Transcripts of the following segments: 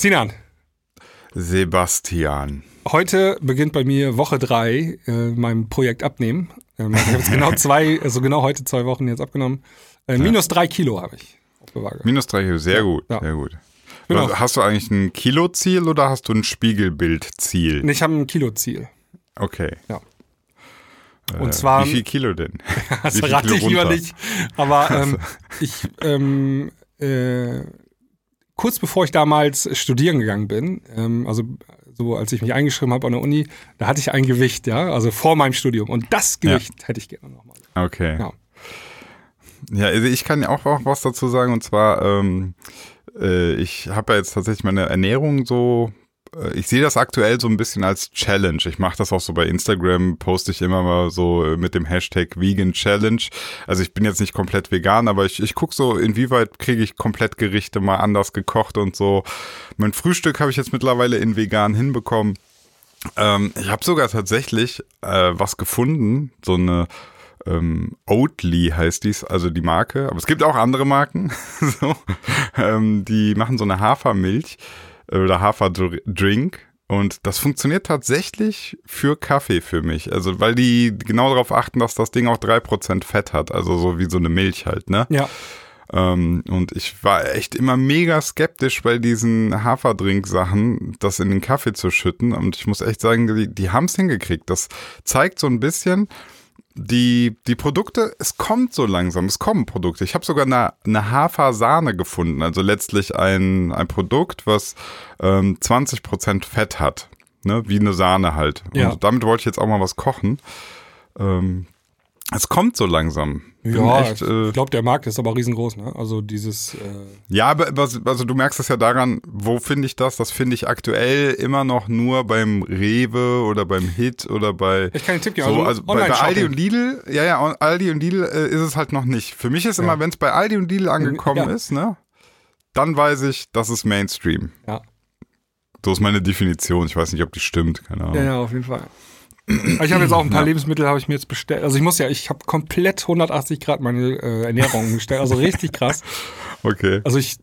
Sinan, Sebastian. heute beginnt bei mir Woche drei äh, meinem Projekt Abnehmen. Ähm, ich habe jetzt genau zwei, also genau heute zwei Wochen jetzt abgenommen. Äh, minus drei Kilo habe ich auf der Waage. Minus drei Kilo, sehr gut, ja. sehr gut. Genau. Also, Hast du eigentlich ein Kiloziel oder hast du ein Spiegelbildziel? Ich habe ein Kilo-Ziel. Okay. Ja. Äh, Und zwar- Wie viel Kilo denn? Das verrate ich lieber nicht. Aber ähm, ich, ähm, äh, kurz bevor ich damals studieren gegangen bin, ähm, also so als ich mich eingeschrieben habe an der Uni, da hatte ich ein Gewicht, ja, also vor meinem Studium. Und das Gewicht hätte ich gerne nochmal. Okay. Ja. Ja, also ich kann ja auch, was dazu sagen und zwar, ähm, äh, ich habe ja jetzt tatsächlich meine Ernährung so, ich sehe das aktuell so ein bisschen als Challenge. Ich mache das auch so bei Instagram, poste ich immer mal so äh, mit dem Hashtag Vegan Challenge. Also ich bin jetzt nicht komplett vegan, aber ich, ich gucke so, inwieweit kriege ich komplett Gerichte mal anders gekocht und so. Mein Frühstück habe ich jetzt mittlerweile in vegan hinbekommen. Ähm, ich habe sogar tatsächlich äh, was gefunden, so eine ähm, Oatly heißt dies, also die Marke. Aber es gibt auch andere Marken, so, ähm, die machen so eine Hafermilch äh, oder Haferdrink. Und das funktioniert tatsächlich für Kaffee für mich. Also, weil die genau darauf achten, dass das Ding auch 3% Fett hat. Also so wie so eine Milch halt, ne? Ja, Ähm, und ich war echt immer mega skeptisch bei diesen Haferdrink-Sachen, das in den Kaffee zu schütten. Und ich muss echt sagen, die, die haben es hingekriegt. Das zeigt so ein bisschen, die, die Produkte, es kommt so langsam, es kommen Produkte. Ich habe sogar eine, eine Hafersahne gefunden, also letztlich ein, ein Produkt, was ähm, 20% Fett hat. Ne? Wie eine Sahne halt. Ja. Und damit wollte ich jetzt auch mal was kochen. Ähm, es kommt so langsam. Bin ja echt, äh, ich glaube, der Markt ist aber riesengroß, ne? Also dieses, äh, ja, aber was- also du merkst es ja daran, wo finde ich das? Das finde ich aktuell immer noch nur beim Rewe oder beim Hit oder bei ich kann den Tipp geben, so, also bei, bei Online-Shopping. Aldi und Lidl, ja, ja, Aldi und Lidl äh, ist es halt noch nicht. Für mich ist immer, wenn es bei Aldi und Lidl angekommen Ja. ist, ne, dann weiß ich, das ist Mainstream. Ja. So ist meine Definition. Ich weiß nicht, ob die stimmt, keine Ahnung. Ja, ja, auf jeden Fall. Ich habe jetzt auch ein paar Lebensmittel, habe ich mir jetzt bestellt. Also ich muss ja, ich habe komplett 180 Grad meine äh, Ernährung umgestellt. Also richtig krass. Okay. Also ich,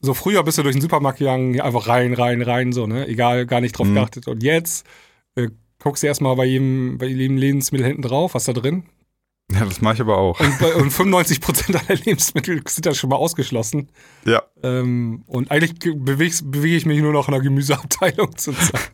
so früher bist du durch den Supermarkt gegangen, einfach rein, rein, rein, so, ne? Egal, gar nicht drauf Mhm. geachtet. Und jetzt äh, guckst du erstmal bei jedem, bei jedem Lebensmittel hinten drauf, was da drin. Ja, das mache ich aber auch. Und, bei, und 95 Prozent aller Lebensmittel sind da schon mal ausgeschlossen. Ja. Ähm, und eigentlich ge- bewege bewege ich mich nur noch in der Gemüseabteilung zurzeit.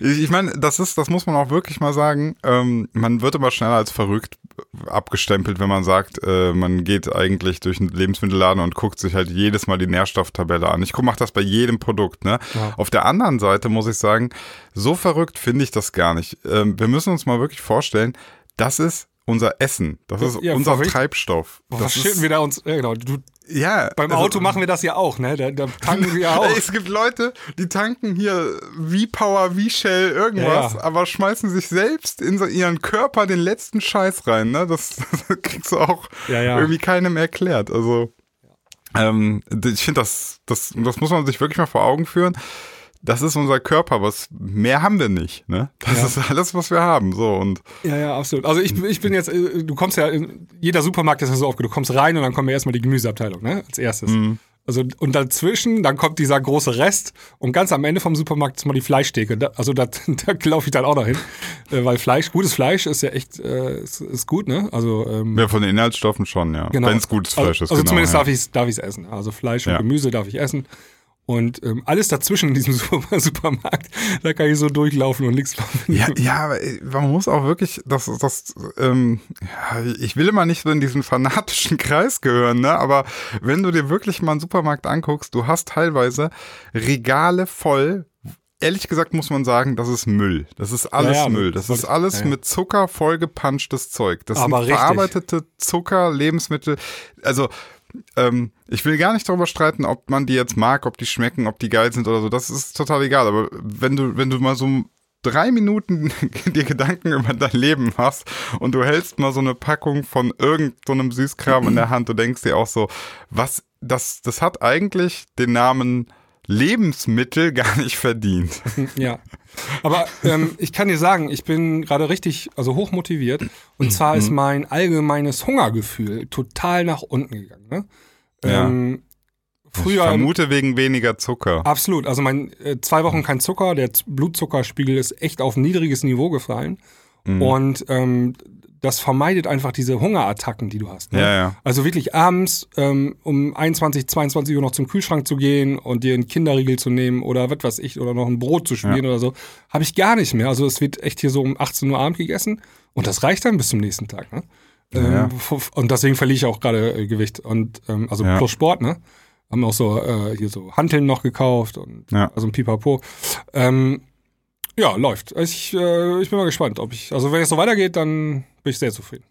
Ich, ich meine, das ist, das muss man auch wirklich mal sagen. Ähm, man wird immer schneller als verrückt abgestempelt, wenn man sagt, äh, man geht eigentlich durch einen Lebensmittelladen und guckt sich halt jedes Mal die Nährstofftabelle an. Ich mache das bei jedem Produkt. Ne? Ja. Auf der anderen Seite muss ich sagen, so verrückt finde ich das gar nicht. Ähm, wir müssen uns mal wirklich vorstellen, das ist unser Essen. Das ist Ja, unser verrückt. Treibstoff. Boah, Das was schütten wir da uns? Ja, genau. Du, ja, beim also- Auto machen wir das ja auch, ne? Da, da tanken wir ja auch. Es gibt Leute, die tanken hier wie Power, wie Shell, irgendwas, Ja, ja. aber schmeißen sich selbst in ihren Körper den letzten Scheiß rein. Ne? Das, das kriegst du auch Ja, ja. irgendwie keinem erklärt. Also ähm, ich finde, das, das, das muss man sich wirklich mal vor Augen führen. Das ist unser Körper, was mehr haben wir nicht. Ne? Das Ja. ist alles, was wir haben. So und Ja, ja, absolut. Also ich, ich bin jetzt, äh, du kommst ja, in, jeder Supermarkt ist ja so aufgebaut, du kommst rein und dann kommt ja erstmal die Gemüseabteilung, ne? Als erstes. Also und dazwischen, dann kommt dieser große Rest und ganz am Ende vom Supermarkt ist mal die Fleischtheke. Da, also da, da laufe ich dann auch noch hin. Äh, weil Fleisch, gutes Fleisch ist ja echt, äh, ist, ist gut, ne? Also ähm, ja, von den Inhaltsstoffen schon, ja. Genau. Wenn es gutes Fleisch also, ist. Also genau, zumindest ja. darf ich es darf ich's essen. Also Fleisch und Ja. Gemüse darf ich essen. Und ähm, alles dazwischen in diesem Super Supermarkt, da kann ich so durchlaufen und nichts Ja, ja, aber äh, man muss auch wirklich, das, das, ähm, ja, ich will immer nicht so in diesen fanatischen Kreis gehören, ne? Aber wenn du dir wirklich mal einen Supermarkt anguckst, du hast teilweise Regale voll. Ehrlich gesagt muss man sagen, das ist Müll. Das ist alles Ja, ja, Müll. Das ist alles ja, ja. mit Zucker vollgepanschtes Zeug. Das Aber sind richtig. verarbeitete Zucker, Lebensmittel. Also ähm, ich will gar nicht darüber streiten, ob man die jetzt mag, ob die schmecken, ob die geil sind oder so. Das ist total egal. Aber wenn du, wenn du mal so drei Minuten dir Gedanken über dein Leben machst und du hältst mal so eine Packung von irgendeinem so Süßkram in der Hand, du denkst dir auch so, was, das, das hat eigentlich den Namen Lebensmittel gar nicht verdient. Ja. Aber ähm, ich kann dir sagen, ich bin gerade richtig, also hoch motiviert. Und zwar Mhm. ist mein allgemeines Hungergefühl total nach unten gegangen. Ne? Ja. Ähm, früher. Ich vermute wegen weniger Zucker. Absolut. Also mein äh, zwei Wochen kein Zucker, der Z- Blutzuckerspiegel ist echt auf ein niedriges Niveau gefallen. Mhm. Und ähm, das vermeidet einfach diese Hungerattacken, die du hast. Ne? Ja, ja. Also wirklich abends ähm, um 21, 22 Uhr noch zum Kühlschrank zu gehen und dir einen Kinderriegel zu nehmen oder was weiß ich, oder noch ein Brot zu schmieren oder so, habe ich gar nicht mehr. Also es wird echt hier so um 18 Uhr Abend gegessen und das reicht dann bis zum nächsten Tag. Ne? Ähm, Ja. Und deswegen verliere ich auch gerade äh, Gewicht. Und ähm, also Ja. plus Sport, ne? Haben auch so äh, hier so Hanteln noch gekauft und Ja. also ein Pipapo. Ähm, ja, läuft. Ich, äh, ich bin mal gespannt, ob ich, also wenn es so weitergeht, dann bin ich sehr zufrieden.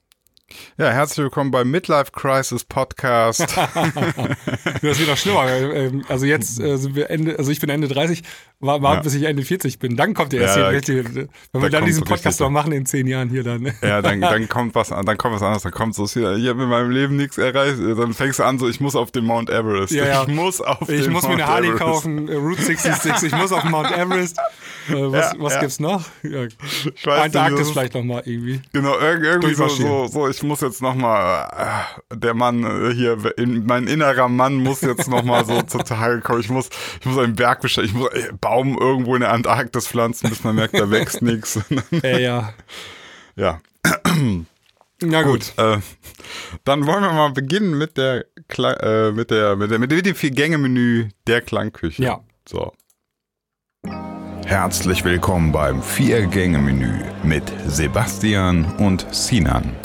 Ja, herzlich willkommen beim Midlife Crisis Podcast. Das wird noch schlimmer. Ähm, Also jetzt äh, sind wir Ende, also ich bin Ende 30, war, war Ja. bis ich Ende 40 bin. Dann kommt der erste Ja, da- richtige, wenn wir da dann kommt diesen Podcast noch machen in zehn Jahren hier dann. ja, dann, dann kommt was an, dann kommt was anderes, dann kommt so, ich habe in meinem Leben nichts erreicht. Dann fängst du an, so, ich muss auf den Mount Everest. Ja, ja. Ich muss auf Ich den muss mir Mount eine Harley Everest. kaufen, äh, Route 66, ich muss auf Mount Everest. Äh, was Ja, was gibt's noch? Ja. Ich weiß nicht, Antarktis ist- vielleicht noch mal irgendwie. Genau, irg- irgendwie so, so, so, ich muss jetzt nochmal, äh, der Mann äh, hier, in, mein innerer Mann muss jetzt nochmal so zutage kommen. Ich muss, ich muss einen Berg bestellen, ich muss einen Baum irgendwo in der Antarktis pflanzen, bis man merkt, da wächst nichts. Äh, ja. Ja, Na gut. äh, dann wollen wir mal beginnen mit der, Kla äh, mit der, mit der, mit dem Vier-Gänge-Menü der Klangküche. Ja. So. Herzlich willkommen beim Vier-Gänge-Menü mit Sebastian und Sinan.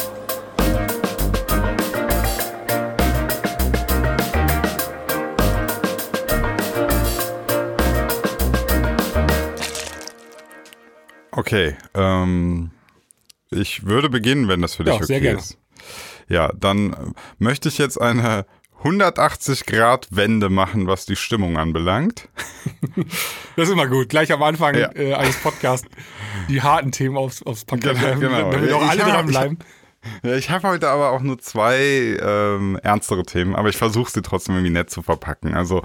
Okay, ähm, ich würde beginnen, wenn das für dich Ja, okay sehr gerne. ist. Ja, dann äh, möchte ich jetzt eine 180 Grad Wende machen, was die Stimmung anbelangt. Das ist immer gut. Gleich am Anfang Ja. äh, eines Podcasts die harten Themen aufs, aufs Paket Genau, genau. damit auch ich alle dranbleiben. Ja, ich habe heute aber auch nur zwei ähm, ernstere Themen, aber ich versuche sie trotzdem irgendwie nett zu verpacken. Also,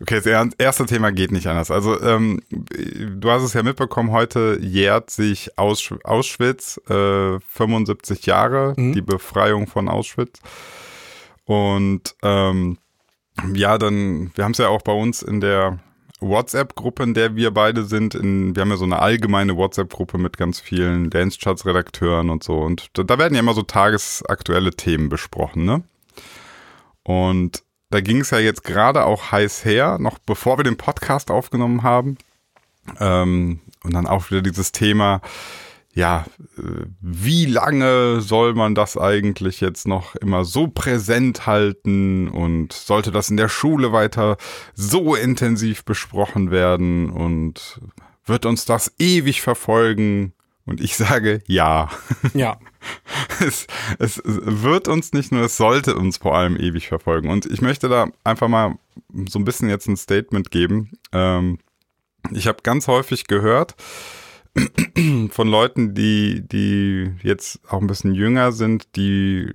okay, das er- erste Thema geht nicht anders. Also, ähm, du hast es ja mitbekommen, heute jährt sich Aus Auschwitz äh, 75 Jahre, Mhm. die Befreiung von Auschwitz. Und ähm, ja, dann, wir haben es ja auch bei uns in der WhatsApp-Gruppe, in der wir beide sind. In, wir haben ja so eine allgemeine WhatsApp-Gruppe mit ganz vielen Dance-Charts-Redakteuren und so. Und da, da werden ja immer so tagesaktuelle Themen besprochen, ne? Und da ging es ja jetzt gerade auch heiß her, noch bevor wir den Podcast aufgenommen haben. Ähm, und dann auch wieder dieses Thema, ja, äh, wie lange soll man das eigentlich jetzt noch immer so präsent halten und sollte das in der Schule weiter so intensiv besprochen werden und wird uns das ewig verfolgen? Und ich sage ja. Ja. Es, es wird uns nicht nur, es sollte uns vor allem ewig verfolgen. Und ich möchte da einfach mal so ein bisschen jetzt ein Statement geben. Ähm, ich habe ganz häufig gehört von Leuten, die, die jetzt auch ein bisschen jünger sind, die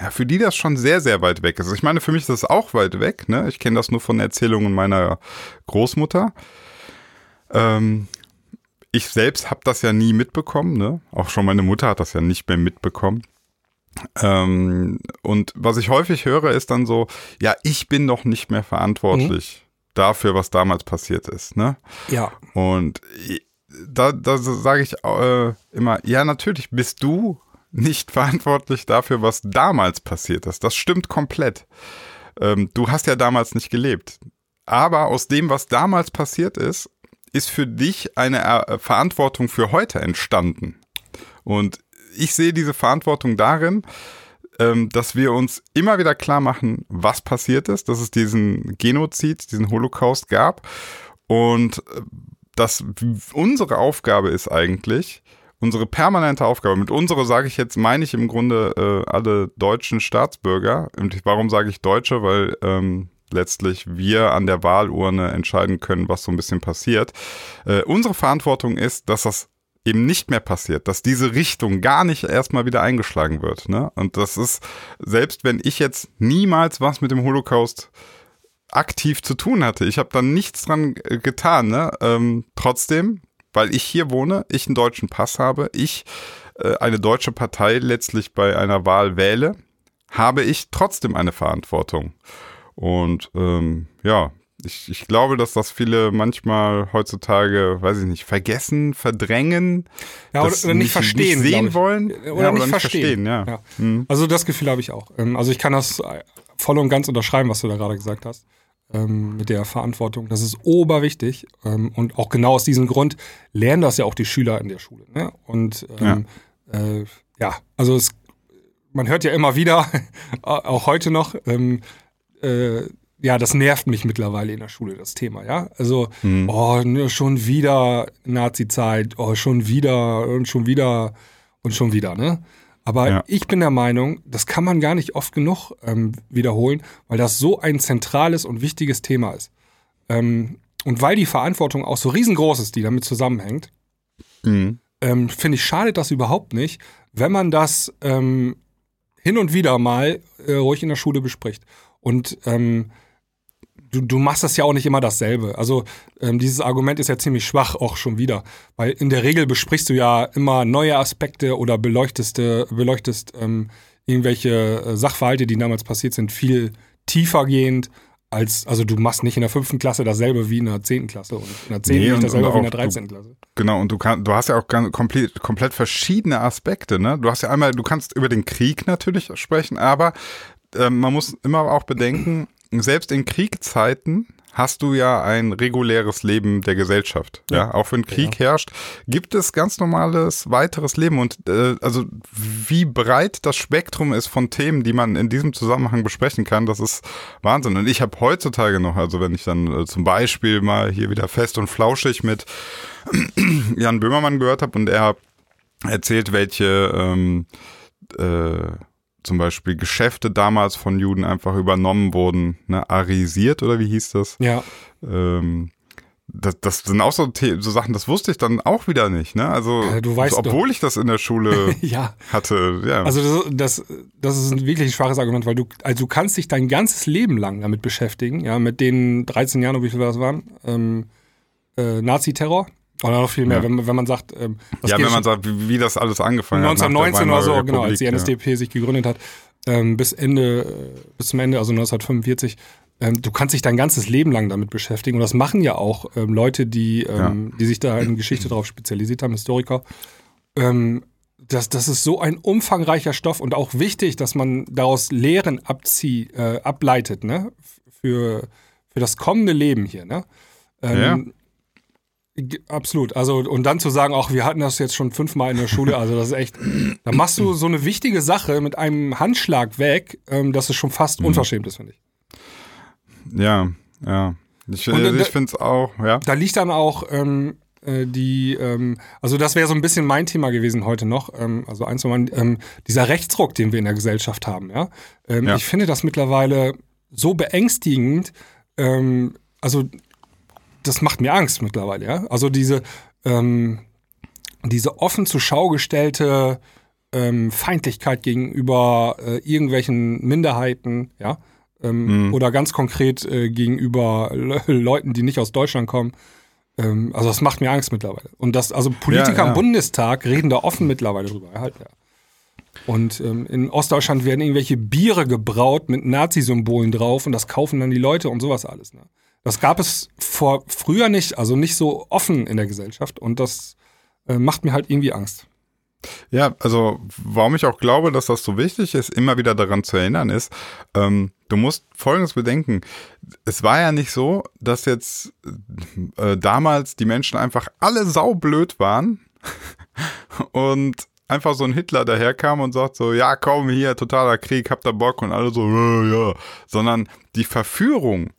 ja, für die das schon sehr, sehr weit weg ist. Ich meine, für mich ist das auch weit weg. Ne? Ich kenne das nur von Erzählungen meiner Großmutter. Ähm, ich selbst habe das ja nie mitbekommen. Ne? Auch schon meine Mutter hat das ja nicht mehr mitbekommen. Ähm, und was ich häufig höre, ist dann so, ja, ich bin doch nicht mehr verantwortlich dafür, was damals passiert ist. Ne? Ja. Und da, da sage ich äh, immer, ja, natürlich bist du nicht verantwortlich dafür, was damals passiert ist. Das stimmt komplett. Ähm, du hast ja damals nicht gelebt. Aber aus dem, was damals passiert ist, ist für dich eine äh, Verantwortung für heute entstanden. Und ich sehe diese Verantwortung darin, ähm, dass wir uns immer wieder klar machen, was passiert ist, dass es diesen Genozid, diesen Holocaust gab und äh, dass unsere Aufgabe ist eigentlich, unsere permanente Aufgabe, mit unsere sage ich jetzt, meine ich im Grunde äh, alle deutschen Staatsbürger. Und warum sage ich Deutsche? Weil ähm, letztlich wir an der Wahlurne entscheiden können, was so ein bisschen passiert. Äh, unsere Verantwortung ist, dass das eben nicht mehr passiert, dass diese Richtung gar nicht erstmal wieder eingeschlagen wird. Ne? Und das ist, selbst wenn ich jetzt niemals was mit dem Holocaust aktiv zu tun hatte, ich habe da nichts dran äh, getan, ne? ähm, trotzdem, weil ich hier wohne, ich einen deutschen Pass habe, ich äh, eine deutsche Partei letztlich bei einer Wahl wähle, habe ich trotzdem eine Verantwortung. Und ähm, ja, ich, ich glaube, dass das viele manchmal heutzutage, weiß ich nicht, vergessen, verdrängen, ja, oder, oder nicht verstehen, nicht sehen wollen oder, ja, nicht, oder verstehen. verstehen. ja. ja. Mhm. Also das Gefühl habe ich auch. Ähm, also ich kann das voll und ganz unterschreiben, was du da gerade gesagt hast. Ähm, mit der Verantwortung. Das ist oberwichtig. Ähm, und auch genau aus diesem Grund lernen das ja auch die Schüler in der Schule. Ne? Und ähm, ja. Äh, ja, also es, man hört ja immer wieder, auch heute noch, ähm, äh, ja, das nervt mich mittlerweile in der Schule, das Thema, ja. Also, mhm. oh, ne, schon wieder Nazi-Zeit, oh, schon wieder und schon wieder und schon wieder, ne? Aber ja. ich bin der Meinung, das kann man gar nicht oft genug ähm, wiederholen, weil das so ein zentrales und wichtiges Thema ist. Ähm, und weil die Verantwortung auch so riesengroß ist, die damit zusammenhängt, mhm. ähm, finde ich, schadet das überhaupt nicht, wenn man das ähm, hin und wieder mal äh, ruhig in der Schule bespricht. Und ähm, du, du machst das ja auch nicht immer dasselbe. Also ähm, dieses Argument ist ja ziemlich schwach auch schon wieder, weil in der Regel besprichst du ja immer neue Aspekte oder beleuchtest, beleuchtest ähm, irgendwelche äh, Sachverhalte, die damals passiert sind, viel tiefer gehend als, also du machst nicht in der fünften Klasse dasselbe wie in der zehnten Klasse und in der zehnten nee, nicht dasselbe wie in der dreizehnten Klasse. Genau, und du kannst, du hast ja auch ganz, komplett, komplett verschiedene Aspekte, ne? Du hast ja einmal, du kannst über den Krieg natürlich sprechen, aber äh, man muss immer auch bedenken, selbst in Kriegzeiten hast du ja ein reguläres Leben der Gesellschaft. Ja, ja auch wenn Krieg ja. herrscht, gibt es ganz normales weiteres Leben und äh, also wie breit das Spektrum ist von Themen, die man in diesem Zusammenhang besprechen kann, das ist Wahnsinn. Und ich habe heutzutage noch, also wenn ich dann äh, zum Beispiel mal hier wieder fest und flauschig mit Jan Böhmermann gehört habe und er erzählt, welche ähm, äh, zum Beispiel Geschäfte damals von Juden einfach übernommen wurden, ne, arisiert oder wie hieß das? Ja. Ähm, das, das sind auch so, so, Sachen, das wusste ich dann auch wieder nicht, ne? Also, du weißt obwohl ich das in der Schule ja. hatte, ja. Also das, das, das ist ein wirklich schwaches Argument, weil du, also du kannst dich dein ganzes Leben lang damit beschäftigen, ja, mit den 13 Jahren, wie viel das waren, ähm, äh, Nazi-Terror, oder noch viel mehr, ja. wenn, wenn man sagt, ähm, ja, wenn man sagt, wie, wie, das alles angefangen 1919 hat. 1919 oder so, genau, als die NSDAP ja. sich gegründet hat, ähm, bis Ende, äh, bis zum Ende, also 1945. Ähm, du kannst dich dein ganzes Leben lang damit beschäftigen und das machen ja auch ähm, Leute, die, ähm, ja. die sich da in Geschichte drauf spezialisiert haben, Historiker. Ähm, das, das ist so ein umfangreicher Stoff und auch wichtig, dass man daraus Lehren abzieht, äh, ableitet, ne? Für, für das kommende Leben hier, ne? Ähm, ja. Absolut. Also, und dann zu sagen, auch wir hatten das jetzt schon fünfmal in der Schule, also das ist echt, da machst du so eine wichtige Sache mit einem Handschlag weg, ähm, dass es schon fast mhm. unverschämt ist, finde ich. Ja, ja. Ich, äh, ich finde es auch, ja. Da liegt dann auch ähm, äh, die, ähm, also das wäre so ein bisschen mein Thema gewesen heute noch, ähm, also eins ähm, dieser Rechtsruck, den wir in der Gesellschaft haben, ja. Ähm, ja. Ich finde das mittlerweile so beängstigend, ähm, also das macht mir Angst mittlerweile, ja. Also diese, ähm, diese offen zur Schau gestellte ähm, Feindlichkeit gegenüber äh, irgendwelchen Minderheiten, ja, ähm, mhm. oder ganz konkret äh, gegenüber Le Leuten, die nicht aus Deutschland kommen. Ähm, also das macht mir Angst mittlerweile. Und das, also Politiker ja, ja. im Bundestag reden da offen mittlerweile drüber, halt, ja. Und ähm, in Ostdeutschland werden irgendwelche Biere gebraut mit Nazi-Symbolen drauf und das kaufen dann die Leute und sowas alles. Ne? Das gab es vor früher nicht, also nicht so offen in der Gesellschaft und das äh, macht mir halt irgendwie Angst. Ja, also warum ich auch glaube, dass das so wichtig ist, immer wieder daran zu erinnern, ist, ähm, du musst Folgendes bedenken. Es war ja nicht so, dass jetzt äh, damals die Menschen einfach alle saublöd waren und einfach so ein Hitler daherkam und sagt so, ja komm hier, totaler Krieg, habt ihr Bock und alle so, ja, ja. Sondern die Verführung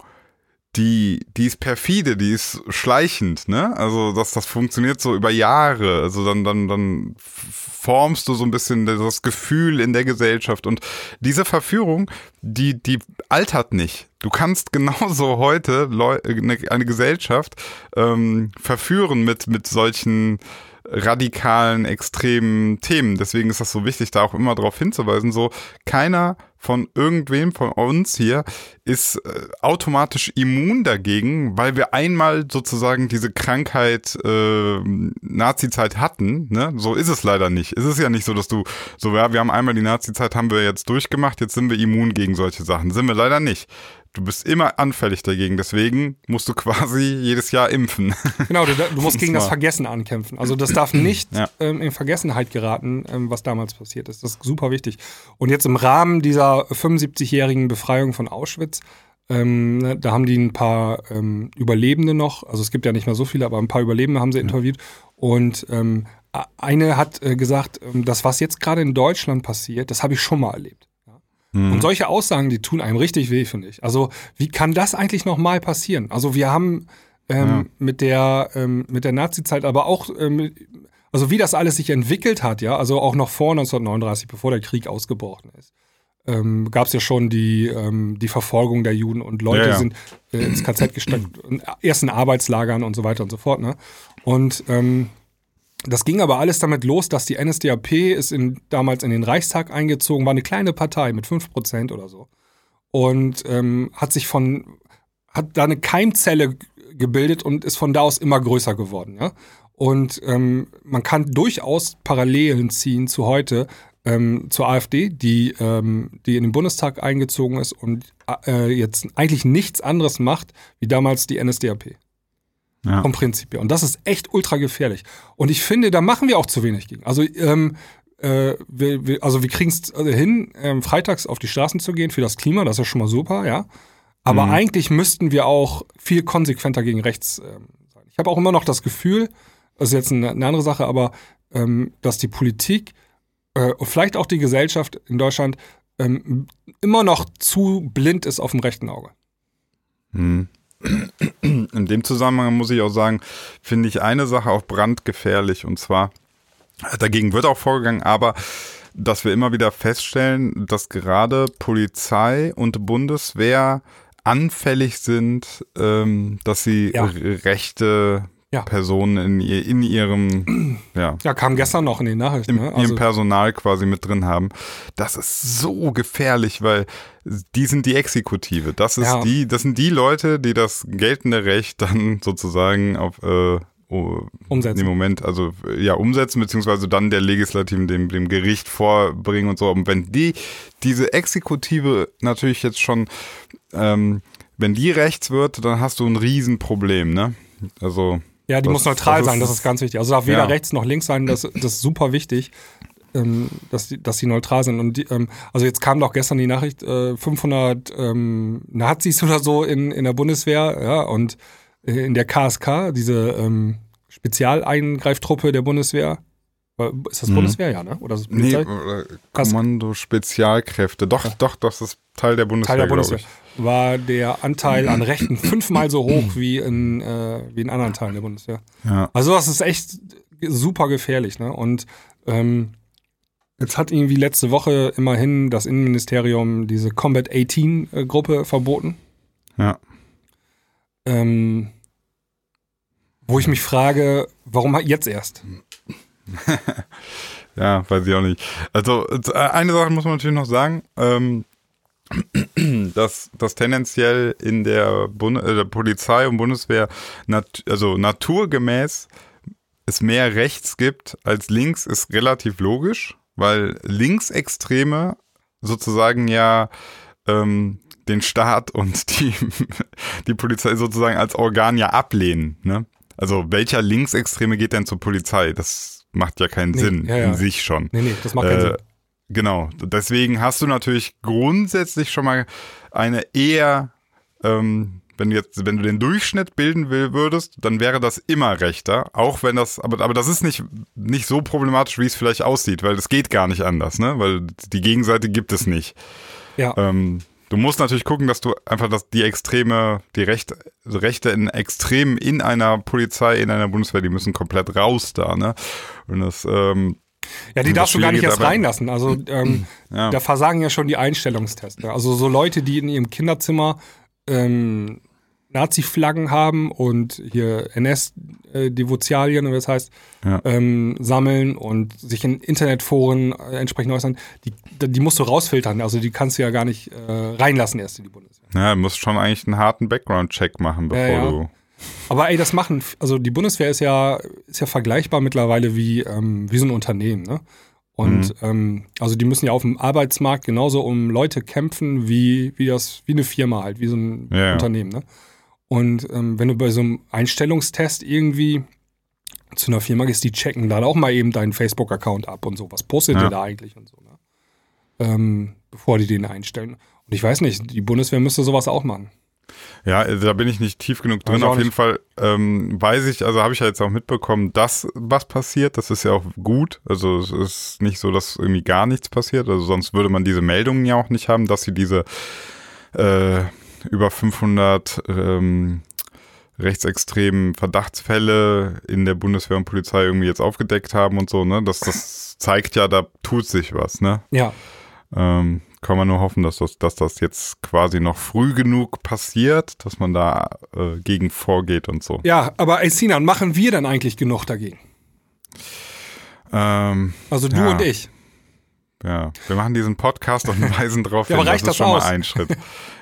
die, die ist perfide, die ist schleichend, ne? Also das, das funktioniert so über Jahre. Also dann, dann, dann formst du so ein bisschen das Gefühl in der Gesellschaft. Und diese Verführung, die, die altert nicht. Du kannst genauso heute eine, eine Gesellschaft ähm, verführen mit, mit solchen radikalen, extremen Themen. Deswegen ist das so wichtig, da auch immer darauf hinzuweisen, so keiner von irgendwem von uns hier ist äh, automatisch immun dagegen, weil wir einmal sozusagen diese Krankheit äh, Nazi-Zeit hatten. Ne? So ist es leider nicht. Es ist ja nicht so, dass du so, ja, wir haben einmal die Nazi-Zeit, haben wir jetzt durchgemacht, jetzt sind wir immun gegen solche Sachen. Sind wir leider nicht. Du bist immer anfällig dagegen. Deswegen musst du quasi jedes Jahr impfen. Genau, du, du musst gegen das Vergessen ankämpfen. Also das darf nicht Ja. ähm, in Vergessenheit geraten, ähm, was damals passiert ist. Das ist super wichtig. Und jetzt im Rahmen dieser 75-jährigen Befreiung von Auschwitz, ähm, ne, da haben die ein paar ähm, Überlebende noch, also es gibt ja nicht mehr so viele, aber ein paar Überlebende haben sie interviewt. Und ähm, eine hat äh, gesagt, ähm, das, was jetzt gerade in Deutschland passiert, das habe ich schon mal erlebt. Ja. Und solche Aussagen, die tun einem richtig weh, finde ich. Also, wie kann das eigentlich nochmal passieren? Also, wir haben ähm, mit der, ähm, mit der Nazi-Zeit, aber auch, ähm, also wie das alles sich entwickelt hat, ja, also auch noch vor 1939, bevor der Krieg ausgebrochen ist, ähm, gab es ja schon die, ähm, die Verfolgung der Juden und Leute Ja, ja. sind äh, ins KZ gesteckt, in ersten Arbeitslagern und so weiter und so fort, ne? Und ähm, das ging aber alles damit los, dass die NSDAP ist in, damals in den Reichstag eingezogen, war eine kleine Partei mit 5% oder so. Und ähm, hat sich von, hat da eine Keimzelle gebildet und ist von da aus immer größer geworden, ja. Und ähm, man kann durchaus Parallelen ziehen zu heute, ähm, zur AfD, die, ähm, die in den Bundestag eingezogen ist und äh, jetzt eigentlich nichts anderes macht, wie damals die NSDAP. Ja. Vom Prinzip her. Und das ist echt ultra gefährlich. Und ich finde, da machen wir auch zu wenig gegen. Also, ähm, äh, wir, wir, also wir kriegen es hin, ähm, freitags auf die Straßen zu gehen für das Klima, das ist ja schon mal super, ja. Aber Mhm. eigentlich müssten wir auch viel konsequenter gegen rechts ähm, sein. Ich habe auch immer noch das Gefühl, das ist jetzt eine, eine andere Sache, aber ähm, dass die Politik äh, und vielleicht auch die Gesellschaft in Deutschland ähm, immer noch zu blind ist auf dem rechten Auge. Hm. In dem Zusammenhang muss ich auch sagen, finde ich eine Sache auch brandgefährlich und zwar, dagegen wird auch vorgegangen, aber dass wir immer wieder feststellen, dass gerade Polizei und Bundeswehr anfällig sind, ähm, dass sie Ja. re- rechte Ja. Personen in, ihr, in ihrem, ja, Ja, kam gestern noch in den Nachrichten. ne? ihrem Personal quasi mit drin haben. Das ist so gefährlich, weil die sind die Exekutive. Das ist Ja. die, das sind die Leute, die das geltende Recht dann sozusagen auf äh, oh, Umsetzen. Im Moment, also ja, umsetzen, beziehungsweise dann der Legislativen dem, dem Gericht vorbringen und so. Und wenn die, diese Exekutive natürlich jetzt schon, ähm, wenn die rechts wird, dann hast du ein Riesenproblem, ne? Also. Ja, die das- muss neutral sein, das ist ganz wichtig. Also darf weder Ja. rechts noch links sein, das, das ist super wichtig, ähm, dass, die, dass die neutral sind. Und die, ähm, also jetzt kam doch gestern die Nachricht, äh, 500 ähm, Nazis oder so in, in der Bundeswehr, ja, und äh, in der KSK, diese ähm, Spezialeingreiftruppe der Bundeswehr. Äh, Ist das Mhm. Bundeswehr, ja, ne? Oder ist das Nee, Polizei? äh, Was? Kommando Spezialkräfte. Doch, doch, das ist Teil der Bundeswehr. Teil der Bundeswehr. War der Anteil an Rechten fünfmal so hoch wie in, äh, wie in anderen Teilen der Bundeswehr. Ja. Also das ist echt super gefährlich, ne? Und ähm, jetzt hat irgendwie letzte Woche immerhin das Innenministerium diese Combat 18 äh, verboten. ja. Ähm, wo ich mich frage, warum hat- jetzt erst? Ja, weiß ich auch nicht. Also äh, eine Sache muss man natürlich noch sagen, ähm, dass, dass tendenziell in der, Bund äh, der Polizei und Bundeswehr nat also naturgemäß es mehr rechts gibt als links, ist relativ logisch, weil Linksextreme sozusagen ja ähm, den Staat und die, die Polizei sozusagen als Organ ja ablehnen. Ne? Also welcher Linksextreme geht denn zur Polizei? Das macht ja keinen Nee, Sinn ja, ja. in sich schon. Nee, nee, das macht keinen Äh, Sinn. Genau, deswegen hast du natürlich grundsätzlich schon mal eine eher, ähm, wenn du jetzt, wenn du den Durchschnitt bilden will, würdest, dann wäre das immer rechter, auch wenn das, aber, aber das ist nicht, nicht so problematisch, wie es vielleicht aussieht, weil es geht gar nicht anders, ne, weil die Gegenseite gibt es nicht. Ja. Ähm, du musst natürlich gucken, dass du einfach dass die Extreme, die Rechte, Rechte in Extremen in einer Polizei, in einer Bundeswehr, die müssen komplett raus da, ne? Und das, ähm, Ja, die das darfst du gar nicht erst reinlassen. Also ähm, ja. da versagen ja schon die Einstellungstests. ne? Also so Leute, die in ihrem Kinderzimmer ähm, Nazi-Flaggen haben und hier NS-Devotialien, wie das heißt, Ja. ähm, sammeln und sich in Internetforen äh, entsprechend äußern, die, die musst du rausfiltern. Also die kannst du ja gar nicht äh, reinlassen erst in die Bundeswehr. Ja, du musst schon eigentlich einen harten Background-Check machen, bevor Ja, ja. du. Aber ey, das machen, also die Bundeswehr ist ja, ist ja vergleichbar mittlerweile wie, ähm, wie so ein Unternehmen, ne? Und ähm, also die müssen ja auf dem Arbeitsmarkt genauso um Leute kämpfen, wie, wie das, wie eine Firma halt, wie so ein ja. Unternehmen, ne? Und ähm, wenn du bei so einem Einstellungstest irgendwie zu einer Firma gehst, die checken dann auch mal eben deinen Facebook-Account ab und so. Was postet Ja. ihr da eigentlich und so, ne? Ähm, bevor die den einstellen. Und ich weiß nicht, die Bundeswehr müsste sowas auch machen. Ja, also da bin ich nicht tief genug drin. Auf jeden. Fall ähm, weiß ich, also habe ich ja jetzt auch mitbekommen, dass was passiert. Das ist ja auch gut. Also es ist nicht so, dass irgendwie gar nichts passiert. Also sonst würde man diese Meldungen ja auch nicht haben, dass sie diese äh, über 500 ähm, rechtsextremen Verdachtsfälle in der Bundeswehr und Polizei irgendwie jetzt aufgedeckt haben und so. Ne, das das zeigt ja, da tut sich was. Ne. Ja, Ähm, kann man nur hoffen, dass das, dass das jetzt quasi noch früh genug passiert, dass man da äh, gegen vorgeht und so. ja, aber ey, Sinan, machen wir dann eigentlich genug dagegen? Ähm, Also du Ja. und ich. ja, wir machen diesen Podcast und weisen drauf Ja, hin. aber reicht das ist das schon aus? mal ein Schritt.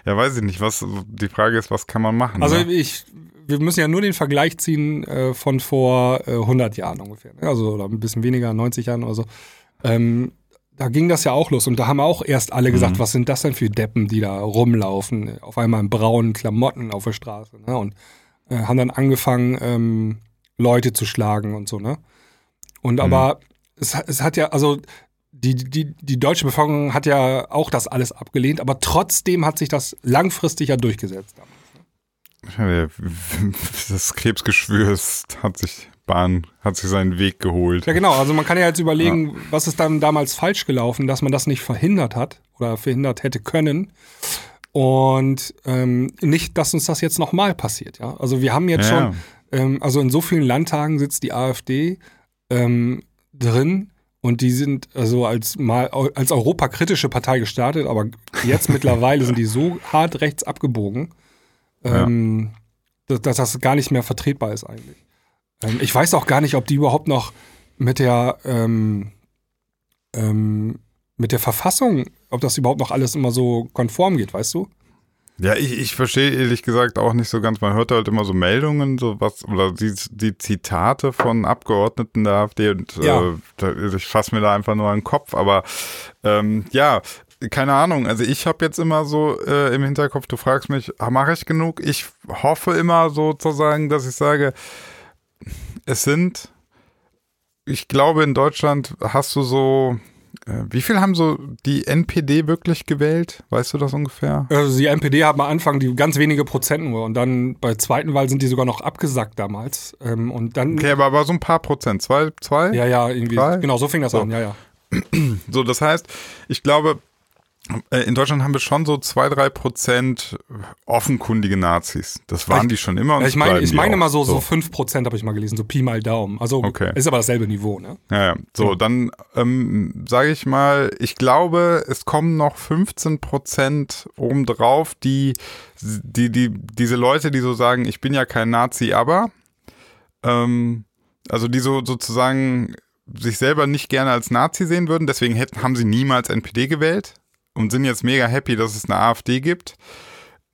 Ja, weiß ich nicht. Was die Frage ist, was kann man machen? Also ne? ich, wir müssen ja nur den Vergleich ziehen äh, von vor äh, 100 Jahren ungefähr. ne? Also oder ein bisschen weniger, 90 Jahren oder so. Ähm, da ging das ja auch los und da haben auch erst alle gesagt, was sind das denn für Deppen, die da rumlaufen, auf einmal in braunen Klamotten auf der Straße. Ne? Und äh, haben dann angefangen, ähm, Leute zu schlagen und so, ne? Und aber es, hat- es hat ja, also die, die, die deutsche Bevölkerung hat ja auch das alles abgelehnt, aber trotzdem hat sich das langfristig ja durchgesetzt. Ja, der- das Krebsgeschwür hat sich Bahn, hat sich seinen Weg geholt. Ja, genau. Also man kann ja jetzt überlegen, was ist dann damals falsch gelaufen, dass man das nicht verhindert hat oder verhindert hätte können. Und ähm, nicht, dass uns das jetzt nochmal passiert. Ja? Also wir haben jetzt Ja, schon, ähm, also in so vielen Landtagen sitzt die AfD ähm, drin und die sind also als mal als europakritische Partei gestartet, aber jetzt mittlerweile sind die so hart rechts abgebogen, ähm, dass, dass das gar nicht mehr vertretbar ist eigentlich. Ähm, ich weiß auch gar nicht, ob die überhaupt noch mit der ähm, ähm, mit der Verfassung, ob das überhaupt noch alles immer so konform geht, weißt du? Ja, ich, ich verstehe ehrlich gesagt auch nicht so ganz. Man hört halt immer so Meldungen, so was, oder die, die Zitate von Abgeordneten der AfD und Ja. äh, ich fasse mir da einfach nur an den Kopf. Aber ähm, ja, keine Ahnung. Also ich habe jetzt immer so äh, im Hinterkopf, du fragst mich, mache ich genug? Ich hoffe immer sozusagen, dass ich sage, es sind, ich glaube in Deutschland hast du so, äh, wie viel haben so die NPD wirklich gewählt? Weißt du das ungefähr? Also die NPD haben am Anfang die ganz wenige Prozent nur und dann bei zweiten Wahl sind die sogar noch abgesackt damals. Ähm, und dann, Okay, aber, aber so ein paar Prozent. Zwei, zwei? ja, ja, irgendwie, Drei? genau, so fing das So. an, ja, ja. So, das heißt, ich glaube, in Deutschland haben wir schon so zwei, drei Prozent offenkundige Nazis. Das waren Ich- die schon immer. Und ich meine, ich meine mal so, so 5% habe ich mal gelesen, so Pi mal Daumen. Also Okay. ist aber dasselbe Niveau, ne? Ja, ja. So, dann ähm, sage ich mal, ich glaube, es kommen noch 15 Prozent obendrauf, die, die, die, diese Leute, die so sagen, ich bin ja kein Nazi, aber, ähm, also die so sozusagen sich selber nicht gerne als Nazi sehen würden, deswegen hätten, haben sie niemals NPD gewählt und sind jetzt mega happy, dass es eine AfD gibt.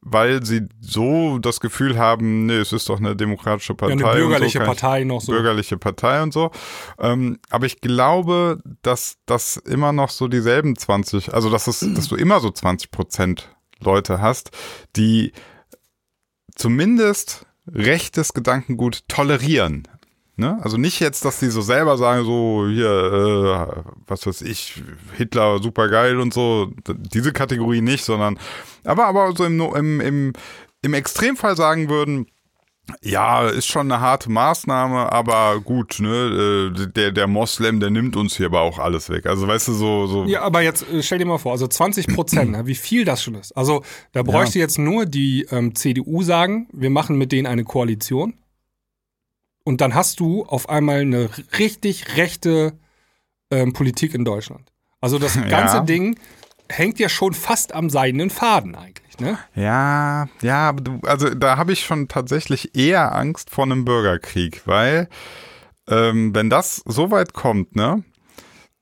Weil sie so das Gefühl haben, nee, es ist doch eine demokratische Ja, Partei. eine und so bürgerliche ich- Partei noch so. bürgerliche Partei und so. Ähm, aber ich glaube, dass das immer noch so dieselben 20, also dass, es, dass du immer so 20 Prozent Leute hast, die zumindest rechtes Gedankengut tolerieren. Ne? Also nicht jetzt, dass die so selber sagen, so hier, äh, was weiß ich, Hitler super geil und so, diese Kategorie nicht, sondern aber, aber so im, im, im, im Extremfall sagen würden, ja, ist schon eine harte Maßnahme, aber gut, ne, äh, der, der Moslem, der nimmt uns hier aber auch alles weg. Also weißt du, so, so Ja, aber jetzt äh, stell dir mal vor, also 20 Prozent, ne, wie viel das schon ist. Also da bräuchte jetzt nur die ähm, CDU sagen, wir machen mit denen eine Koalition. Und dann hast du auf einmal eine richtig rechte ähm, Politik in Deutschland. Also das ganze Ja. Ding hängt ja schon fast am seidenen Faden eigentlich, ne? Ja, ja, also da habe ich schon tatsächlich eher Angst vor einem Bürgerkrieg, weil ähm, wenn das so weit kommt, ne,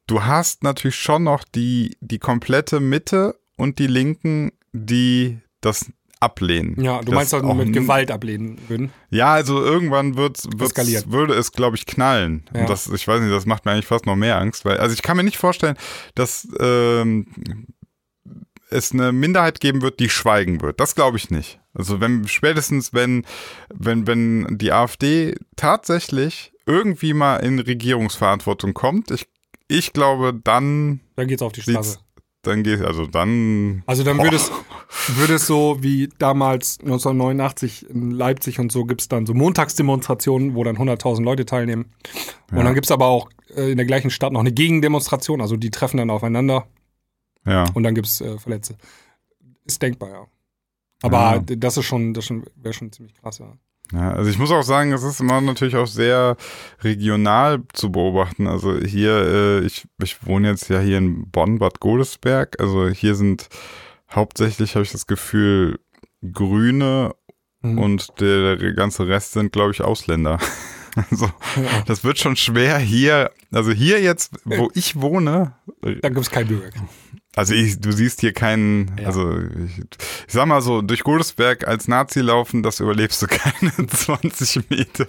du hast natürlich schon noch die, die komplette Mitte und die Linken, die das ablehnen. Ja, du meinst, dass wir auch mit Gewalt ablehnen würden? Ja, also irgendwann wird's, wird's, Eskaliert. würde es, glaube ich, knallen. Ja. Und das, ich weiß nicht, das macht mir eigentlich fast noch mehr Angst, weil, also ich kann mir nicht vorstellen, dass ähm, es eine Minderheit geben wird, die schweigen wird. Das glaube ich nicht. Also wenn spätestens wenn wenn wenn die AfD tatsächlich irgendwie mal in Regierungsverantwortung kommt, ich ich glaube, dann Dann geht's auf die Straße. Dann geht also dann Also dann würde es, würde es so wie damals 1989 in Leipzig und so gibt's dann so Montagsdemonstrationen, wo dann 100.000 Leute teilnehmen. Und Ja. dann gibt's aber auch äh, in der gleichen Stadt noch eine Gegendemonstration, also die treffen dann aufeinander ja. und dann gibt's äh, Verletzte. Ist denkbar, ja. Aber Ja. das ist schon, das schon, wäre schon ziemlich krass, ja. Ja, also ich muss auch sagen, es ist immer natürlich auch sehr regional zu beobachten. Also hier, äh, ich, ich wohne jetzt ja hier in Bonn, Bad Godesberg. Also hier sind hauptsächlich, habe ich das Gefühl, Grüne Mhm. und der, der ganze Rest sind, glaube ich, Ausländer. Also Ja. das wird schon schwer hier, also hier jetzt, wo ich wohne, Dann gibt's keinen Bürgerkrieg. Also ich, du siehst hier keinen, Ja. also ich, ich sag mal so, durch Godesberg als Nazi laufen, das überlebst du keine 20 Meter.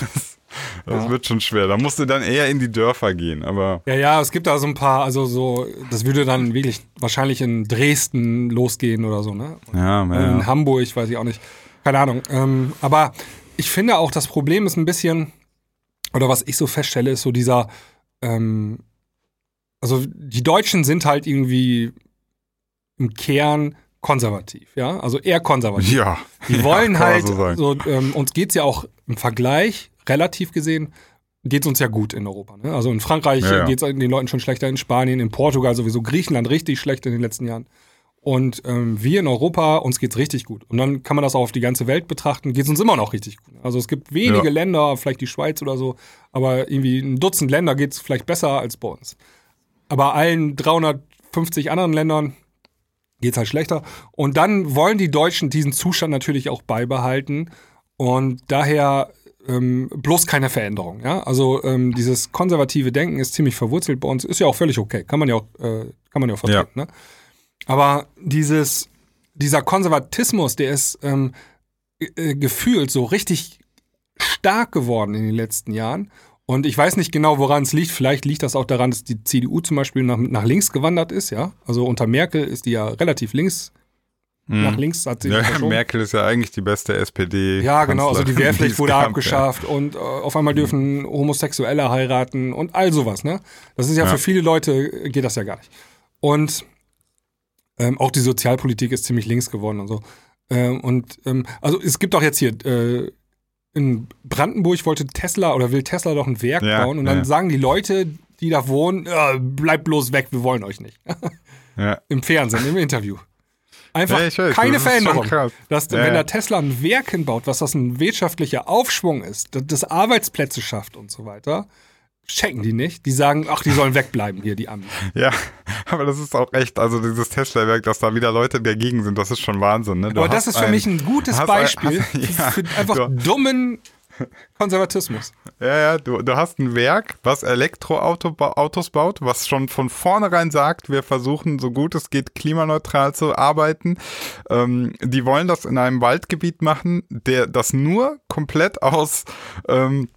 Das, das Ja. wird schon schwer. Da musst du dann eher in die Dörfer gehen, aber Ja, ja, es gibt da so ein paar, also so, das würde dann wirklich wahrscheinlich in Dresden losgehen oder so, ne? ja, in ja, ja. Hamburg, weiß ich auch nicht. Keine Ahnung. Ähm, aber ich finde auch, das Problem ist ein bisschen, oder was ich so feststelle, ist so dieser, ähm, also die Deutschen sind halt irgendwie im Kern konservativ, ja, also eher konservativ. ja. Die Ja, wollen man halt, so so, ähm, uns geht's ja auch im Vergleich, relativ gesehen, geht's uns ja gut in Europa. Ne? Also in Frankreich Ja, ja. geht's den Leuten schon schlechter, in Spanien, in Portugal sowieso, Griechenland richtig schlecht in den letzten Jahren. Und ähm, wir in Europa, uns geht's richtig gut. Und dann kann man das auch auf die ganze Welt betrachten, geht's uns immer noch richtig gut. Also es gibt wenige Ja. Länder, vielleicht die Schweiz oder so, aber irgendwie ein Dutzend Länder geht's vielleicht besser als bei uns. Aber allen 350 anderen Ländern geht's halt schlechter. Und dann wollen die Deutschen diesen Zustand natürlich auch beibehalten. Und daher ähm, bloß keine Veränderung. Ja? Also ähm, dieses konservative Denken ist ziemlich verwurzelt bei uns. Ist ja auch völlig okay. Kann man ja auch, äh, kann man ja auch vertreten. Ne? Aber dieses, dieser Konservatismus, der ist ähm, äh, gefühlt so richtig stark geworden in den letzten Jahren. Und ich weiß nicht genau, woran es liegt. Vielleicht liegt das auch daran, dass die CDU zum Beispiel nach, nach links gewandert ist, ja. Also unter Merkel ist die ja relativ links, nach links hat sie sich Mhm. Ja. Merkel ist ja eigentlich die beste SPD. Ja, genau, also die Wehrpflicht wurde gab, abgeschafft und äh, auf einmal dürfen Homosexuelle heiraten und all sowas, ne? Das ist ja, Ja. für viele Leute äh, geht das ja gar nicht. Und ähm, auch die Sozialpolitik ist ziemlich links geworden und so. Ähm, und ähm, also es gibt auch jetzt hier äh, in Brandenburg wollte Tesla oder will Tesla doch ein Werk Ja, bauen und dann ja. sagen die Leute, die da wohnen, äh, bleibt bloß weg, wir wollen euch nicht. Ja. Im Fernsehen, im Interview. Einfach weiß, keine das Veränderung. Dass, wenn da Tesla ein Werk hinbaut, was das ein wirtschaftlicher Aufschwung ist, das, das Arbeitsplätze schafft und so weiter, checken die nicht. Die sagen, ach, die sollen wegbleiben hier, die Amis. Ja, aber das ist auch echt, also dieses Tesla-Werk, dass da wieder Leute dagegen sind, das ist schon Wahnsinn. Ne? Aber das ist für ein- mich ein gutes hast ein- Beispiel hast- ja, für einfach du- dummen Konservatismus. Ja, ja, du, du hast ein Werk, was Elektroautos baut, was schon von vornherein sagt, wir versuchen so gut es geht klimaneutral zu arbeiten. Ähm, die wollen das in einem Waldgebiet machen, der das nur komplett aus ähm,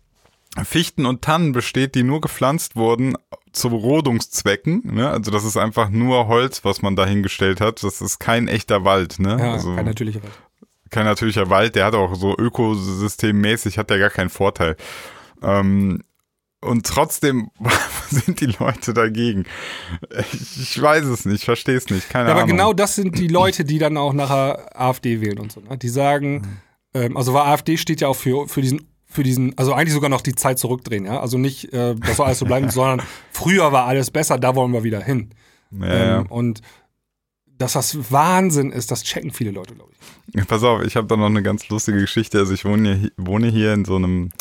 Fichten und Tannen besteht, die nur gepflanzt wurden zu Rodungszwecken. Ne? Also das ist einfach nur Holz, was man dahingestellt hat. Das ist kein echter Wald. Ne? Ja, also, kein natürlicher Welt. kein natürlicher Wald, der hat auch so ökosystemmäßig, hat der gar keinen Vorteil. Ähm, und trotzdem sind die Leute dagegen. Ich, weiß es nicht, ich verstehe es nicht, keine Ja, aber Ahnung. genau das sind die Leute, die dann auch nachher AfD wählen und so. Ne? Die sagen, ähm, also weil AfD steht ja auch für, für diesen für diesen, also eigentlich sogar noch die Zeit zurückdrehen, ja. Also nicht, äh, das soll alles so bleiben, sondern früher war alles besser, da wollen wir wieder hin. ja. Ähm, und dass das Wahnsinn ist, das checken viele Leute, glaube ich. Pass auf, ich habe da noch eine ganz lustige Geschichte. Also ich wohne hier, wohne hier in so einem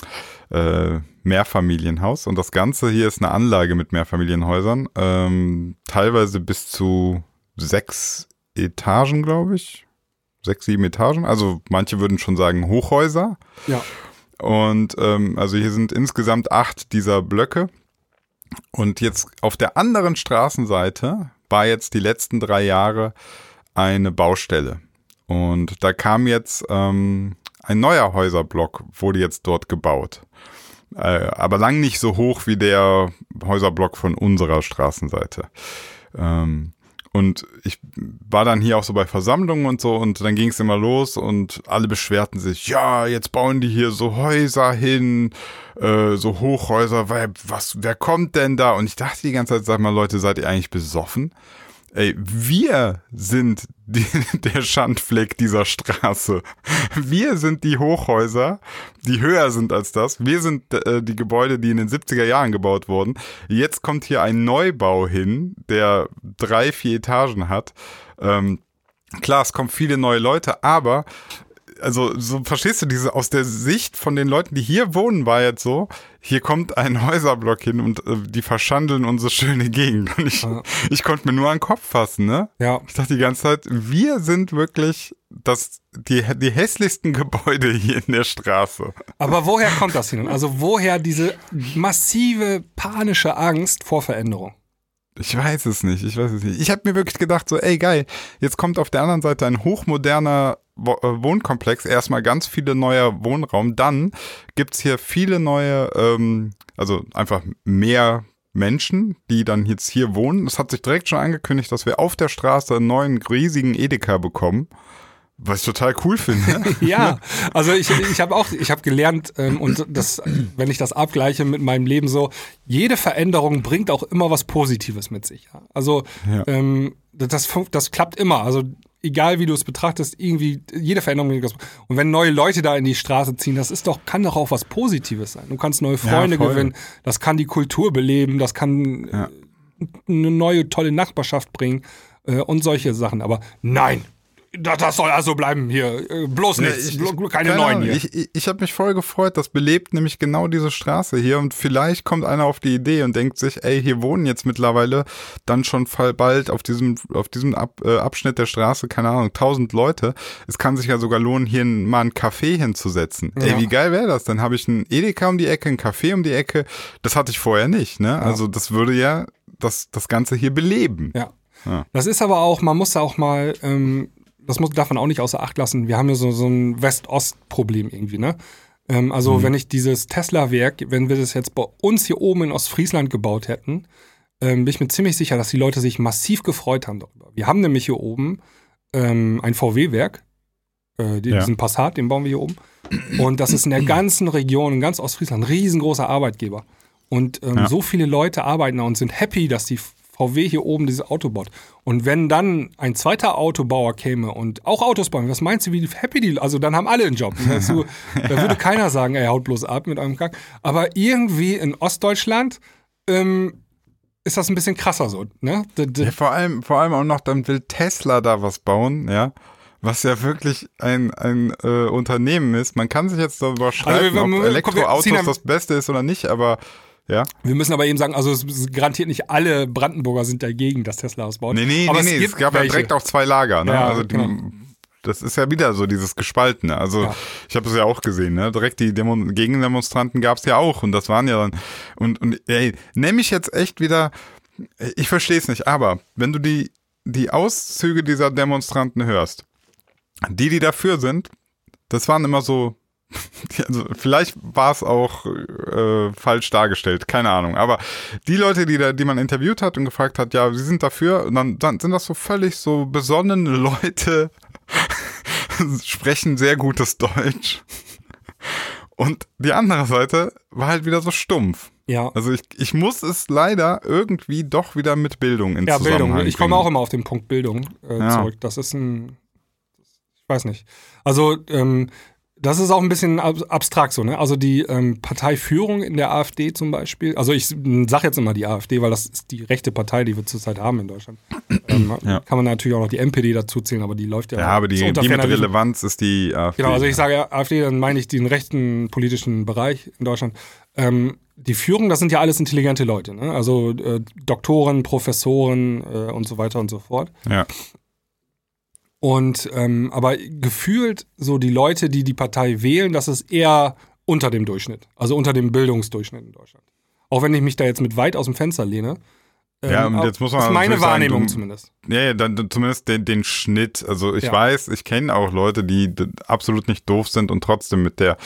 äh, Mehrfamilienhaus und das Ganze hier ist eine Anlage mit Mehrfamilienhäusern, ähm, teilweise bis zu sechs Etagen, glaube ich. Sechs, sieben Etagen. Also manche würden schon sagen Hochhäuser. Ja. Und ähm, also hier sind insgesamt acht dieser Blöcke. Und jetzt auf der anderen Straßenseite war jetzt die letzten drei Jahre eine Baustelle. Und da kam jetzt ähm, ein neuer Häuserblock, wurde jetzt dort gebaut. Äh, aber lang nicht so hoch wie der Häuserblock von unserer Straßenseite. Ähm, und ich war dann hier auch so bei Versammlungen und so und dann ging es immer los und alle beschwerten sich, ja, jetzt bauen die hier so Häuser hin, äh, so Hochhäuser, weil was, wer kommt denn da? Und ich dachte die ganze Zeit, sag mal, Leute, seid ihr eigentlich besoffen? Ey, wir sind die, der Schandfleck dieser Straße. Wir sind die Hochhäuser, die höher sind als das. Wir sind äh, die Gebäude, die in den 70er Jahren gebaut wurden. Jetzt kommt hier ein Neubau hin, der drei, vier Etagen hat. Ähm, klar, es kommen viele neue Leute, aber also so verstehst du diese aus der Sicht von den Leuten, die hier wohnen, war jetzt so, hier kommt ein Häuserblock hin und äh, die verschandeln unsere schöne Gegend. Und ich, ja. ich konnte mir nur an den Kopf fassen, ne? Ja. Ich dachte die ganze Zeit, wir sind wirklich das, die, die hässlichsten Gebäude hier in der Straße. Aber woher kommt das hin? Also woher diese massive panische Angst vor Veränderung? Ich weiß es nicht, ich weiß es nicht. Ich habe mir wirklich gedacht, so, ey geil, jetzt kommt auf der anderen Seite ein hochmoderner Wohnkomplex, erstmal ganz viele neuer Wohnraum, dann gibt's hier viele neue, ähm, also einfach mehr Menschen, die dann jetzt hier wohnen. Es hat sich direkt schon angekündigt, dass wir auf der Straße einen neuen riesigen Edeka bekommen. Was ich total cool finde. ja, also ich, ich habe auch, ich habe gelernt ähm, und das, wenn ich das abgleiche mit meinem Leben so, jede Veränderung bringt auch immer was Positives mit sich. Also ja. Ähm, das, das klappt immer. Also egal wie du es betrachtest, irgendwie jede Veränderung. Und wenn neue Leute da in die Straße ziehen, das ist doch, kann doch auch was Positives sein. Du kannst neue Freunde ja, gewinnen, das kann die Kultur beleben, das kann ja. eine neue tolle Nachbarschaft bringen äh, und solche Sachen. Aber nein, das soll also bleiben hier. Äh, bloß nichts. Ja, ich, keine neuen hier. Ich, ich, ich habe mich voll gefreut. Das belebt nämlich genau diese Straße hier. Und vielleicht kommt einer auf die Idee und denkt sich, ey, hier wohnen jetzt mittlerweile dann schon bald auf diesem, auf diesem Ab, äh, Abschnitt der Straße, keine Ahnung, tausend Leute. Es kann sich ja sogar lohnen, hier mal ein Café hinzusetzen. Ja. Ey, wie geil wäre das? Dann habe ich einen Edeka um die Ecke, ein Café um die Ecke. Das hatte ich vorher nicht. Ne? Ja. Also das würde ja das, das Ganze hier beleben. Ja. Ja. Das ist aber auch, man muss da auch mal ähm, das muss, darf man auch nicht außer Acht lassen. Wir haben ja so, so ein West-Ost-Problem irgendwie, ne? Ähm, also, mhm. wenn ich dieses Tesla-Werk, wenn wir das jetzt bei uns hier oben in Ostfriesland gebaut hätten, ähm, bin ich mir ziemlich sicher, dass die Leute sich massiv gefreut haben darüber. Wir haben nämlich hier oben ähm, ein VW-Werk, äh, diesen ja. Passat, den bauen wir hier oben. Und das ist in der ganzen Region, in ganz Ostfriesland, ein riesengroßer Arbeitgeber. Und ähm, ja. so viele Leute arbeiten da und sind happy, dass die VW hier oben dieses Auto baut. Und wenn dann ein zweiter Autobauer käme und auch Autos bauen, was meinst du, wie happy die, also dann haben alle einen Job. Du, da würde keiner sagen, ey, haut bloß ab mit einem Kack. Aber irgendwie in Ostdeutschland ähm, ist das ein bisschen krasser so, ne? Ja, vor allem, vor allem auch noch, dann will Tesla da was bauen, ja was ja wirklich ein, ein äh, Unternehmen ist. Man kann sich jetzt darüber streiten, also, ob Elektroautos das Beste ist oder nicht, aber ja. Wir müssen aber eben sagen, also es garantiert nicht alle Brandenburger sind dagegen, dass Tesla ausbaut. Nee, nee, aber nee, es, nee, es gab welche. ja direkt auch zwei Lager. Ne? Ja, also die, genau. Das ist ja wieder so dieses Gespaltene. Also ja. ich habe es ja auch gesehen, ne? Direkt die Demo Gegendemonstranten gab es ja auch und das waren ja dann und und ey, nehme ich jetzt echt wieder. Ich verstehe es nicht, aber wenn du die die Auszüge dieser Demonstranten hörst, die die dafür sind, das waren immer so also vielleicht war es auch äh, falsch dargestellt, keine Ahnung. Aber die Leute, die, da, die man interviewt hat und gefragt hat, ja, sie sind dafür, und dann, dann sind das so völlig so besonnene Leute, sprechen sehr gutes Deutsch. Und die andere Seite war halt wieder so stumpf. Ja. Also ich, ich muss es leider irgendwie doch wieder mit Bildung in ja, Zusammenhang Bildung. Ich komme auch immer auf den Punkt Bildung äh, ja. zurück. Das ist ein, ich weiß nicht. Also ähm, das ist auch ein bisschen abstrakt so, ne? Also die ähm, Parteiführung in der AfD zum Beispiel, also ich sage jetzt immer die AfD, weil das ist die rechte Partei, die wir zurzeit haben in Deutschland. Ähm, ja. Kann man natürlich auch noch die NPD dazu zählen, aber die läuft ja. Ja, aber die, die mit Relevanz ist die AfD. Genau, also ich sage AfD, dann meine ich den rechten politischen Bereich in Deutschland. Ähm, die Führung, das sind ja alles intelligente Leute, ne? Also äh, Doktoren, Professoren äh, und so weiter und so fort. Ja. Und ähm, aber gefühlt so die Leute, die die Partei wählen, das ist eher unter dem Durchschnitt, also unter dem Bildungsdurchschnitt in Deutschland. Auch wenn ich mich da jetzt mit weit aus dem Fenster lehne, Ja, Ähm, und jetzt muss man das ist meine natürlich sagen, Wahrnehmung du- zumindest. Ja, ja dann, zumindest den, den Schnitt. Also ich Ja. weiß, ich kenne auch Leute, die absolut nicht doof sind und trotzdem mit der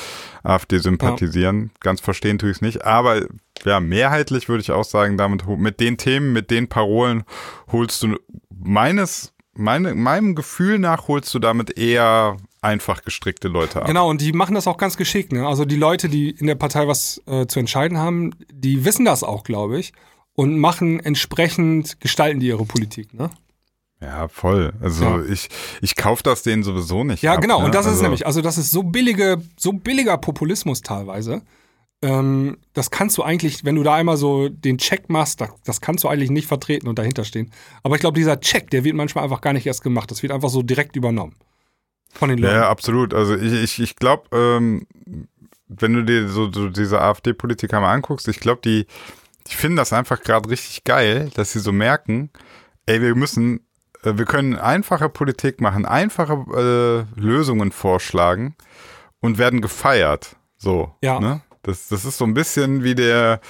AfD sympathisieren. Ganz verstehen tue ich es nicht. Aber ja, mehrheitlich würde ich auch sagen, damit mit den Themen, mit den Parolen holst du meines, meine, meinem Gefühl nach holst du damit eher einfach gestrickte Leute ab. Genau, und die machen das auch ganz geschickt. Ne? Also die Leute, die in der Partei was äh, zu entscheiden haben, die wissen das auch, glaube ich. Und machen entsprechend, gestalten die ihre Politik. Ne? Ja, voll. Also Ja. ich, ich kaufe das denen sowieso nicht. Ja, ab, genau. ne? Und das ist also, es nämlich. Also, das ist so billige, so billiger Populismus teilweise. Ähm, das kannst du eigentlich, wenn du da einmal so den Check machst, das, das kannst du eigentlich nicht vertreten und dahinter stehen. Aber ich glaube, dieser Check, der wird manchmal einfach gar nicht erst gemacht. Das wird einfach so direkt übernommen. Von den Leuten. ja, absolut. Also ich, ich, ich glaube, ähm, wenn du dir so, so diese AfD-Politiker mal anguckst, ich glaube, die, die finden das einfach gerade richtig geil, dass sie so merken, ey, wir müssen, äh, wir können einfache Politik machen, einfache äh, Lösungen vorschlagen und werden gefeiert. So. Ja. Ne? Das, das ist so ein bisschen wie der,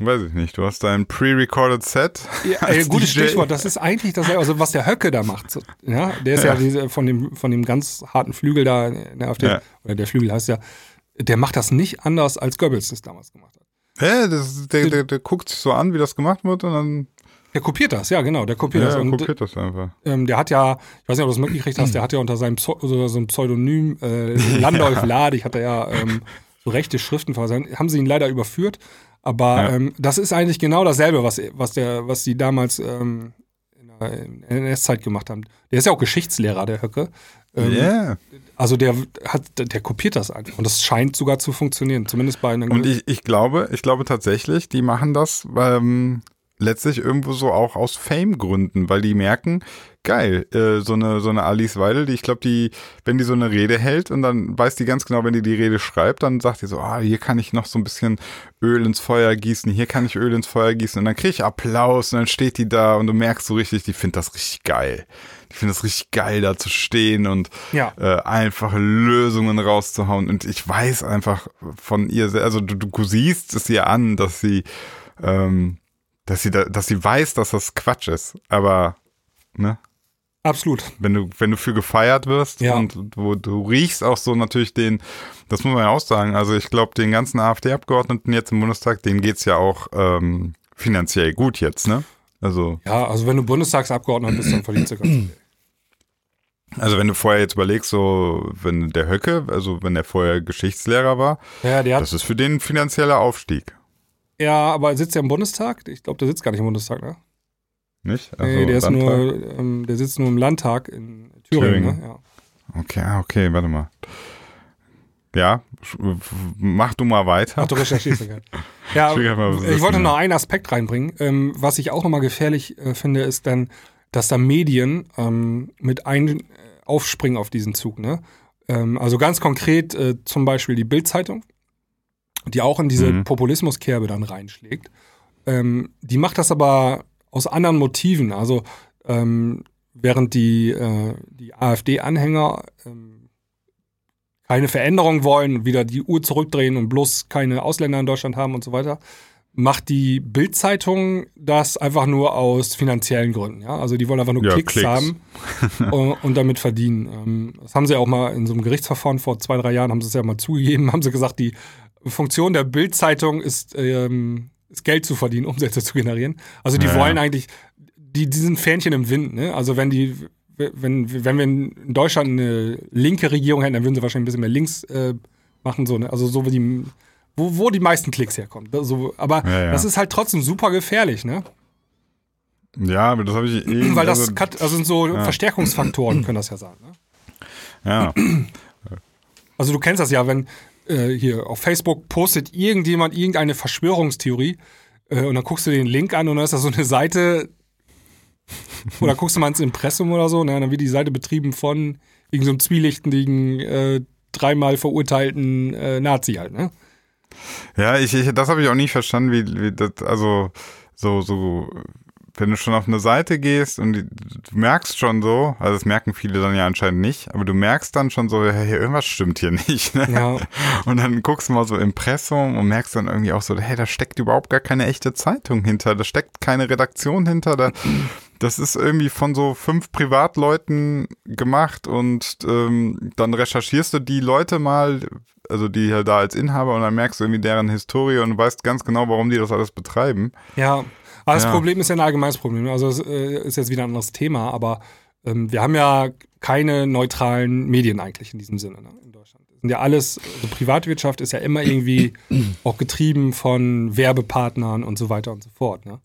weiß ich nicht, du hast dein pre-recorded Set. Ja, als äh, gutes DJ. Stichwort. Das ist eigentlich dasselbe, also was der Höcke da macht. So, ja, der ist ja, Ja. diese, von, dem, von dem ganz harten Flügel da in der AfD, Ja. oder der Flügel heißt ja, der macht das nicht anders, als Goebbels das damals gemacht hat. Hä, das, der, der, der guckt sich so an, wie das gemacht wird und dann Der kopiert das, ja, genau, der kopiert ja, das. Und kopiert das einfach. ähm, der hat ja, ich weiß nicht, ob du das mitgekriegt hast, der hat ja unter seinem Pseu so, so einem Pseudonym äh, Landolf Ladig, hat er ja ähm, rechte Schriften versandt. Haben sie ihn leider überführt, aber Ja. ähm, das ist eigentlich genau dasselbe, was, was, der, was die damals ähm, in der NS-Zeit gemacht haben. Der ist ja auch Geschichtslehrer, der Höcke. Ähm, Ja. Also der hat, der kopiert das einfach. Und das scheint sogar zu funktionieren, zumindest bei einem. Und ich, ich glaube, ich glaube tatsächlich, die machen das ähm, letztlich irgendwo so auch aus Fame-Gründen, weil die merken, geil, äh, so eine so eine Alice Weidel, die ich glaube, die, wenn die so eine Rede hält und dann weiß die ganz genau, wenn die die Rede schreibt, dann sagt die so, ah, hier kann ich noch so ein bisschen Öl ins Feuer gießen, hier kann ich Öl ins Feuer gießen und dann kriege ich Applaus und dann steht die da und du merkst so richtig, die findet das richtig geil. Die findet das richtig geil, da zu stehen und Ja. äh, einfache Lösungen rauszuhauen. Und ich weiß einfach von ihr, also du, du siehst es ihr an, dass sie, ähm, dass sie, da, dass sie weiß, dass das Quatsch ist. Aber ne, Absolut. wenn du, wenn du für gefeiert wirst Ja. und wo du riechst auch so natürlich den, das muss man ja auch sagen. Also ich glaube, den ganzen AfD-Abgeordneten jetzt im Bundestag, denen geht's ja auch ähm, finanziell gut jetzt, ne? Also Ja, also wenn du Bundestagsabgeordneter bist, dann verdienst du ganz viel. Also wenn du vorher jetzt überlegst, so wenn der Höcke, also wenn der vorher Geschichtslehrer war, Ja, das ist für den ein finanzieller Aufstieg, Ja, aber sitzt er im Bundestag? Ich glaube, der sitzt gar nicht im Bundestag, ne? nicht? nee, Also der ist Landtag? nur, ähm, der sitzt nur im Landtag in Thüringen, Thüringen. ne? Ja. Okay, ah, okay, warte mal. Ja, mach du mal weiter. Ach, du recherchierst ja. Ja, Ich ich wollte ja. noch einen Aspekt reinbringen. Ähm, was ich auch nochmal gefährlich äh, finde, ist dann, dass da Medien ähm, mit ein äh, aufspringen auf diesen Zug. Ne? Ähm, also ganz konkret äh, zum Beispiel die Bild-Zeitung, die auch in diese Mhm. Populismuskerbe dann reinschlägt. Ähm, die macht das aber aus anderen Motiven. Also ähm, während die, äh, die AfD-Anhänger ähm, keine Veränderung wollen, wieder die Uhr zurückdrehen und bloß keine Ausländer in Deutschland haben und so weiter, macht die Bild-Zeitung das einfach nur aus finanziellen Gründen. Ja? Also die wollen einfach nur Ja, Klicks, Klicks. haben und, und damit verdienen. Ähm, das haben sie auch mal in so einem Gerichtsverfahren vor zwei, drei Jahren, haben sie es ja mal zugegeben, haben sie gesagt, die Funktion der Bild-Zeitung ist, ähm, ist Geld zu verdienen, Umsätze zu generieren. Also die Ja, wollen ja. eigentlich, die, die sind Fähnchen im Wind. Ne? Also wenn die, wenn, wenn wir in Deutschland eine linke Regierung hätten, dann würden sie wahrscheinlich ein bisschen mehr links äh, machen. So, ne? Also so wie die, wo, wo die meisten Klicks herkommen. So, aber Ja, ja. das ist halt trotzdem super gefährlich, ne? Ja, aber das habe ich eh. Weil das also, also sind so Verstärkungsfaktoren, können das ja sein. Ne? ja, Also du kennst das ja, wenn äh, hier auf Facebook postet irgendjemand irgendeine Verschwörungstheorie äh, und dann guckst du den Link an und dann ist da so eine Seite oder guckst du mal ins Impressum oder so, ne, dann wird die Seite betrieben von irgendeinem so einem zwielichtigen, äh, dreimal verurteilten äh, Nazi halt, ne? ja, ich, ich das habe ich auch nie verstanden, wie, wie das, also so so wenn du schon auf eine Seite gehst und die, du merkst schon so, also das merken viele dann ja anscheinend nicht, aber du merkst dann schon so, hey, irgendwas stimmt hier nicht. Ne? Ja. Und dann guckst du mal so Impressum und merkst dann irgendwie auch so, hey, da steckt überhaupt gar keine echte Zeitung hinter, da steckt keine Redaktion hinter, da, das ist irgendwie von so fünf Privatleuten gemacht und ähm, dann recherchierst du die Leute mal, also die halt da als Inhaber und dann merkst du irgendwie deren Historie und weißt ganz genau, warum die das alles betreiben. Ja, aber das Ja. Problem ist ja ein allgemeines Problem. Also es äh, ist jetzt wieder ein anderes Thema, aber ähm, wir haben ja keine neutralen Medien eigentlich in diesem Sinne ne, in Deutschland. Sind ja alles, also Privatwirtschaft ist ja immer irgendwie auch getrieben von Werbepartnern und so weiter und so fort. Ne?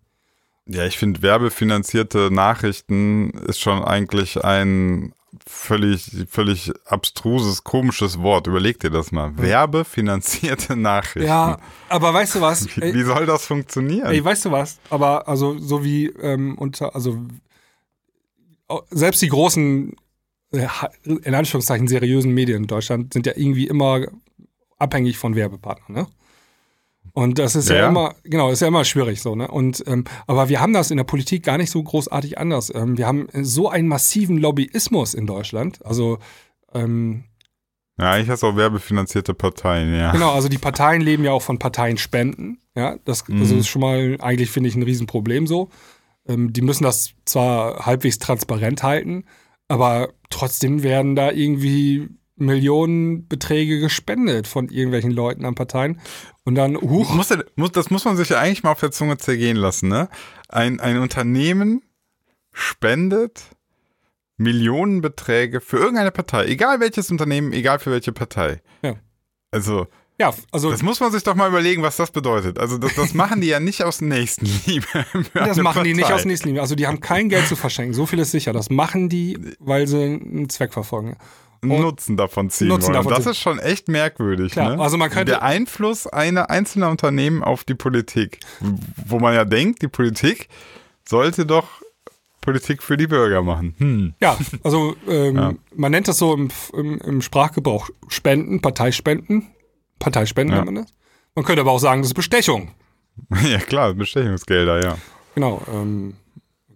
Ja, ich finde, werbefinanzierte Nachrichten ist schon eigentlich ein völlig, völlig abstruses, komisches Wort. Überleg dir das mal. Werbefinanzierte Nachrichten. Ja, aber weißt du was? Wie, wie soll das funktionieren? Ey, weißt du was? Aber also so wie ähm, unter, also selbst die großen, äh, in Anführungszeichen seriösen Medien in Deutschland sind ja irgendwie immer abhängig von Werbepartnern, ne? Und das ist ja, Ja, immer, genau, ist ja immer schwierig so, ne? Und ähm, aber wir haben das in der Politik gar nicht so großartig anders. Ähm, wir haben so einen massiven Lobbyismus in Deutschland. Also ähm, ja, eigentlich hast du auch werbefinanzierte Parteien, ja. Genau, also die Parteien leben ja auch von Parteienspenden. Ja, das Mhm. also ist schon mal eigentlich, finde ich, ein Riesenproblem so. Ähm, die müssen das zwar halbwegs transparent halten, aber trotzdem werden da irgendwie Millionenbeträge gespendet von irgendwelchen Leuten an Parteien. Und dann, huch, Muss, das muss man sich ja eigentlich mal auf der Zunge zergehen lassen, ne? Ein, ein Unternehmen spendet Millionenbeträge für irgendeine Partei, egal welches Unternehmen, egal für welche Partei. Ja. Also, ja, also das muss man sich doch mal überlegen, was das bedeutet. Also, das, das machen die ja nicht aus Nächstenliebe. das machen die nicht Partei. aus Nächstenliebe. Also die haben kein Geld zu verschenken, so viel ist sicher. Das machen die, weil sie einen Zweck verfolgen. Nutzen davon ziehen Nutzen wollen. davon das ziehen. ist schon echt merkwürdig. Klar, ne? also man könnte- Der Einfluss einer einzelner Unternehmen auf die Politik, wo man ja denkt, die Politik sollte doch Politik für die Bürger machen. Hm. Ja, also ähm, Ja. man nennt das so im, im, im Sprachgebrauch Spenden, Parteispenden. Parteispenden Ja. nennt man das. Man könnte aber auch sagen, das ist Bestechung. Ja klar, Bestechungsgelder, ja. Genau. Ähm,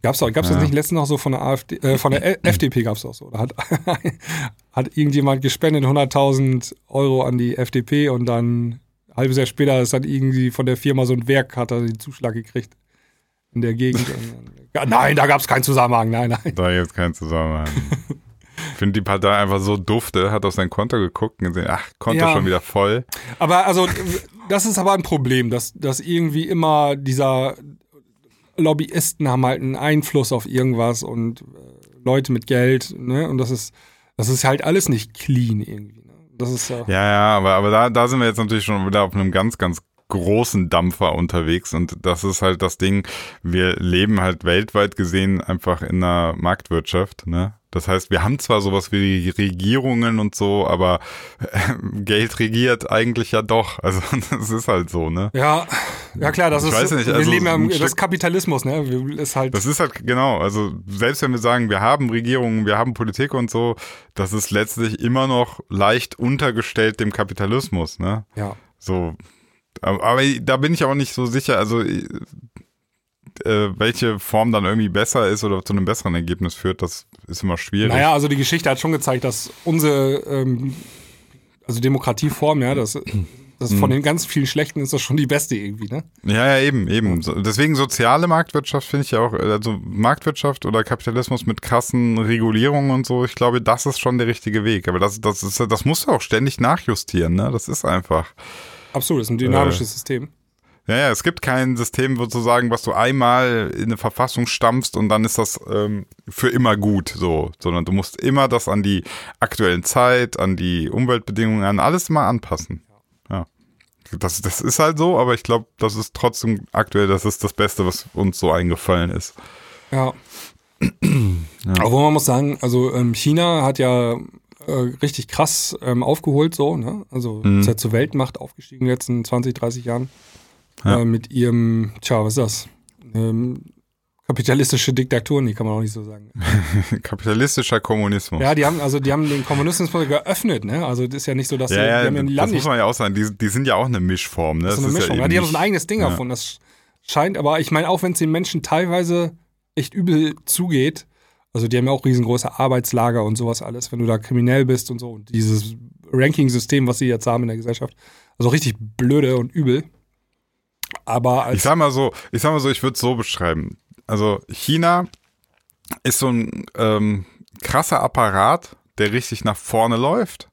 gab's auch, gab's Ja. das nicht letztens noch so von der AfD, äh, von der FDP gab's auch so. Da hat, hat irgendjemand gespendet 100.000 Euro an die FDP und dann ein halbes Jahr später ist dann irgendwie von der Firma so ein Werk, hat er den Zuschlag gekriegt in der Gegend. Nein, da gab's keinen Zusammenhang. Nein, nein. Da jetzt kein Zusammenhang. Ich finde die Partei einfach so dufte, hat auf sein Konto geguckt und gesehen, ach, Konto Ja. schon wieder voll. Aber also, das ist aber ein Problem, dass, dass irgendwie immer dieser Lobbyisten haben halt einen Einfluss auf irgendwas und äh, Leute mit Geld, ne? Und das ist, das ist halt alles nicht clean irgendwie. Ne? Das ist ja. Ja, ja, aber, aber da, da sind wir jetzt natürlich schon wieder auf einem ganz, ganz großen Dampfer unterwegs und das ist halt das Ding, wir leben halt weltweit gesehen einfach in einer Marktwirtschaft, ne? Das heißt, wir haben zwar sowas wie die Regierungen und so, aber äh, Geld regiert eigentlich ja doch. Also das ist halt so, ne? Ja, ja klar, das Ich ist. weiß nicht, wir also leben ja im, das ist Kapitalismus, ne? Wir- Ist halt. Das ist halt genau, also selbst wenn wir sagen, wir haben Regierungen, wir haben Politik und so, das ist letztlich immer noch leicht untergestellt dem Kapitalismus, ne? ja. So, aber, aber da bin ich auch nicht so sicher, also äh, welche Form dann irgendwie besser ist oder zu einem besseren Ergebnis führt, das ist immer schwierig. Naja, also die Geschichte hat schon gezeigt, dass unsere ähm, also Demokratieform, ja, das, das Mhm. von den ganz vielen schlechten ist das schon die beste irgendwie, ne? Ja, ja, eben, eben. Deswegen soziale Marktwirtschaft finde ich ja auch, also Marktwirtschaft oder Kapitalismus mit krassen Regulierungen und so, ich glaube, das ist schon der richtige Weg. Aber das, das, ist, das musst du auch ständig nachjustieren, ne? Das ist einfach. Absolut, das ist ein dynamisches System. Ja, ja, es gibt kein System sozusagen, was du einmal in eine Verfassung stampfst und dann ist das ähm, für immer gut, so, sondern du musst immer das an die aktuellen Zeit, an die Umweltbedingungen, an alles mal anpassen. Ja. Das, das ist halt so, aber ich glaube, das ist trotzdem aktuell, das ist das Beste, was uns so eingefallen ist. Ja. Obwohl man muss sagen, also ähm, China hat ja äh, richtig krass ähm, aufgeholt, so, ne? Also Mhm. ist ja zur Weltmacht aufgestiegen in den letzten 20, 30 Jahren. Ja. Äh, mit ihrem, tja, was ist das? Ähm, kapitalistische Diktatur, nee, kann man auch nicht so sagen. Kapitalistischer Kommunismus. Ja, die haben, also die haben den Kommunismus geöffnet, ne? Also das ist ja nicht so, dass ja, die, die haben ja ja ein das Land muss nicht man ja auch sagen, die, die sind ja auch eine Mischform. Ne? Das ist eine Mischung. Ja Ja, die haben so ein eigenes Ding davon. Das scheint, aber ich meine, auch wenn es den Menschen teilweise echt übel zugeht, also die haben ja auch riesengroße Arbeitslager und sowas alles, wenn du da kriminell bist und so und dieses Ranking-System, was sie jetzt haben in der Gesellschaft, also richtig blöde und übel. Aber Ich sag mal so, ich sag mal so, ich würde es so beschreiben. Also China ist so ein ähm, krasser Apparat, der richtig nach vorne läuft.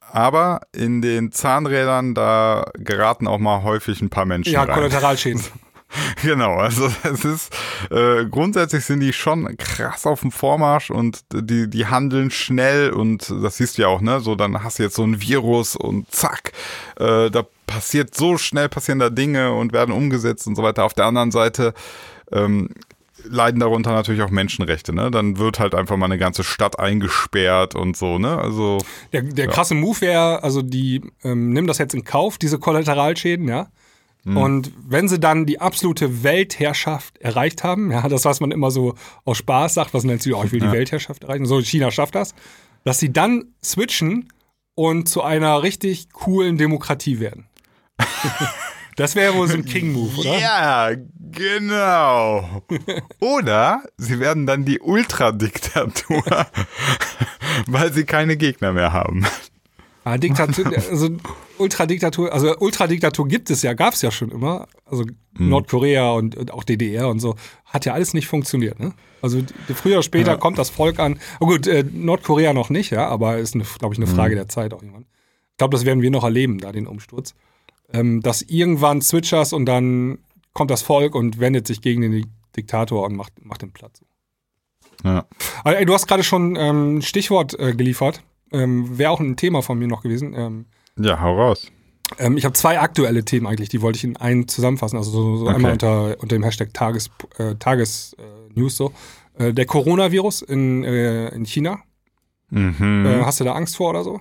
Aber in den Zahnrädern, da geraten auch mal häufig ein paar Menschen ja, rein. Kollateralschäden. Genau, also es ist äh, grundsätzlich sind die schon krass auf dem Vormarsch und die die handeln schnell und das siehst du ja auch, ne? So dann hast du jetzt so ein Virus und zack, äh, da passiert so schnell passieren da Dinge und werden umgesetzt und so weiter. Auf der anderen Seite ähm, leiden darunter natürlich auch Menschenrechte, ne? Dann wird halt einfach mal eine ganze Stadt eingesperrt und so, ne? Also Der, der krasse Move wäre, also die ähm, nehmen das jetzt in Kauf, diese Kollateralschäden, ja. Und wenn sie dann die absolute Weltherrschaft erreicht haben, ja, das, was man immer so aus Spaß sagt, was nennt sie, oh, ich will die Weltherrschaft erreichen, so China schafft das, dass sie dann switchen und zu einer richtig coolen Demokratie werden. das wäre wohl so ein King-Move, oder? Ja, genau. Oder sie werden dann die Ultradiktatur, weil sie keine Gegner mehr haben. Ah, Diktatur, also Ultradiktatur, also Ultradiktatur gibt es ja, gab es ja schon immer. Also Nordkorea und, und auch DDR und so. Hat ja alles nicht funktioniert, ne? Also früher oder später Ja. kommt das Volk an. Oh gut, äh, Nordkorea noch nicht, ja, aber ist, glaube ich, eine Frage der Zeit auch irgendwann. Ich glaube, das werden wir noch erleben, da den Umsturz. Ähm, dass irgendwann switchers und dann kommt das Volk und wendet sich gegen den Di- Diktator und macht, macht den Platz. Ja. Aber, ey, du hast gerade schon ähm, ein Stichwort äh, geliefert. Ähm, Wäre auch ein Thema von mir noch gewesen. Ähm, Ja, hau raus. ähm, ich habe zwei aktuelle Themen eigentlich, die wollte ich in einen zusammenfassen. Also so, so Okay. einmal unter, unter dem Hashtag Tages, äh, Tages äh, News so. Äh, der Coronavirus in, äh, in China. Mhm. Äh, hast du da Angst vor oder so?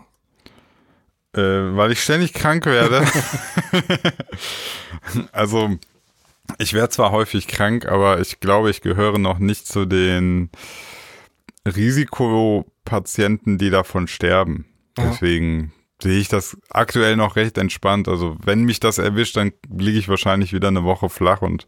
Äh, weil ich ständig krank werde. also, ich werde zwar häufig krank, aber ich glaube, ich gehöre noch nicht zu den Risikopatienten, die davon sterben. Ja. Deswegen sehe ich das aktuell noch recht entspannt. Also, wenn mich das erwischt, dann liege ich wahrscheinlich wieder eine Woche flach und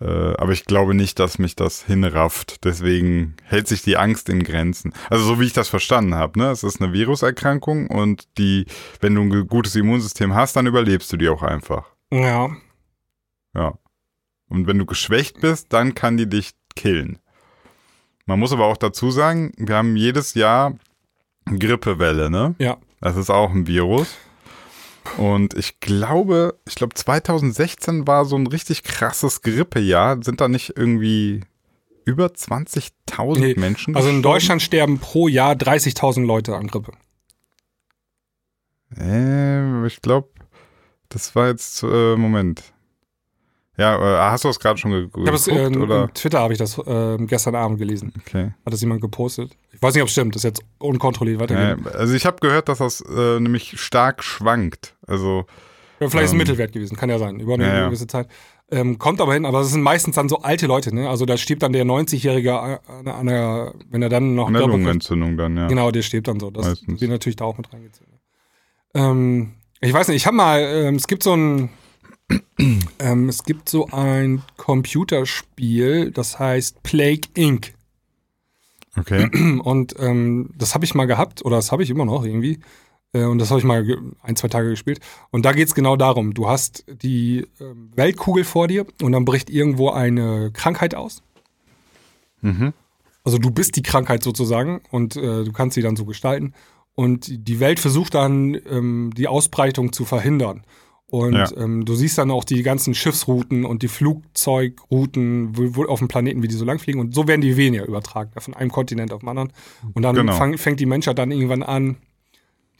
äh, aber ich glaube nicht, dass mich das hinrafft. Deswegen hält sich die Angst in Grenzen. Also so wie ich das verstanden habe, ne? Es ist eine Viruserkrankung und die, wenn du ein gutes Immunsystem hast, dann überlebst du die auch einfach. Ja. Ja. Und wenn du geschwächt bist, dann kann die dich killen. Man muss aber auch dazu sagen, wir haben jedes Jahr Grippewelle, ne? Ja. Das ist auch ein Virus. Und ich glaube, ich glaube 2016 war so ein richtig krasses Grippejahr. Sind da nicht irgendwie über 20.000 Nee, Menschen Also in gestorben? Deutschland sterben pro Jahr 30.000 Leute an Grippe. Äh, ich glaube, das war jetzt, äh, Moment. Ja, äh, hast du das gerade schon ge es geguckt, äh, oder? in Twitter habe ich das äh, gestern Abend gelesen. Okay. Hat das jemand gepostet? Ich weiß nicht, ob es stimmt. Das ist jetzt unkontrolliert weitergehen. Äh, also ich habe gehört, dass das äh, nämlich stark schwankt. Also Ja, vielleicht ist ein Ähm, Mittelwert gewesen, kann ja sein, über eine ja, ja. gewisse Zeit. Ähm, kommt aber hin, aber das sind meistens dann so alte Leute, ne? Also da stirbt dann der 90-Jährige an, an der, wenn er dann noch eine Grippe kriegt. Lungenentzündung dann, ja. Genau, der stirbt dann so. Das Meistens. wird natürlich da auch mit reingezogen. Ähm, ich weiß nicht, ich habe mal, ähm, es gibt so ein, ähm, es gibt so ein Computerspiel, das heißt Plague Inc. Okay. Und ähm, das habe ich mal gehabt, oder das habe ich immer noch irgendwie. Äh, und das habe ich mal ein, zwei Tage gespielt. Und da geht es genau darum, du hast die ähm, Weltkugel vor dir und dann bricht irgendwo eine Krankheit aus. Mhm. Also du bist die Krankheit sozusagen und äh, du kannst sie dann so gestalten. Und die Welt versucht dann, ähm, die Ausbreitung zu verhindern. Und Ja. ähm, du siehst dann auch die ganzen Schiffsrouten und die Flugzeugrouten wo, wo auf dem Planeten, wie die so lang fliegen. Und so werden die weniger übertragen, von einem Kontinent auf den anderen. Und dann Genau. fang, fängt die Menschheit dann irgendwann an,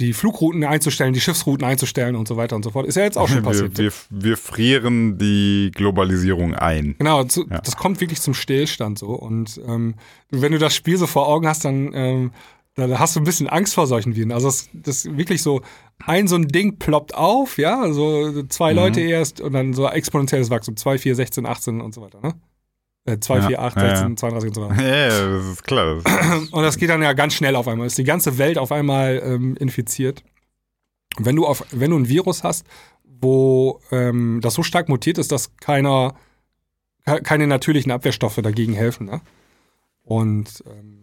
die Flugrouten einzustellen, die Schiffsrouten einzustellen und so weiter und so fort. Ist ja jetzt auch schon passiert. Wir, wir, wir frieren die Globalisierung ein. Genau, zu, Ja. das kommt wirklich zum Stillstand so. Und ähm, wenn du das Spiel so vor Augen hast, dann, ähm, dann hast du ein bisschen Angst vor solchen Viren. Also das, das ist wirklich so, ein so ein Ding ploppt auf, ja, also zwei Mhm. Leute erst und dann so exponentielles Wachstum, 2, 4, 16, 18 und so weiter, ne? Äh, 2, Ja, 4, 8, ja, 16, ja. 32 und so weiter. Ja, ja, das ist klar. Und das geht dann ja ganz schnell auf einmal. Ist die ganze Welt auf einmal ähm, infiziert. Und wenn du auf, wenn du ein Virus hast, wo ähm, das so stark mutiert ist, dass keiner, keine natürlichen Abwehrstoffe dagegen helfen. Ne? Und ähm,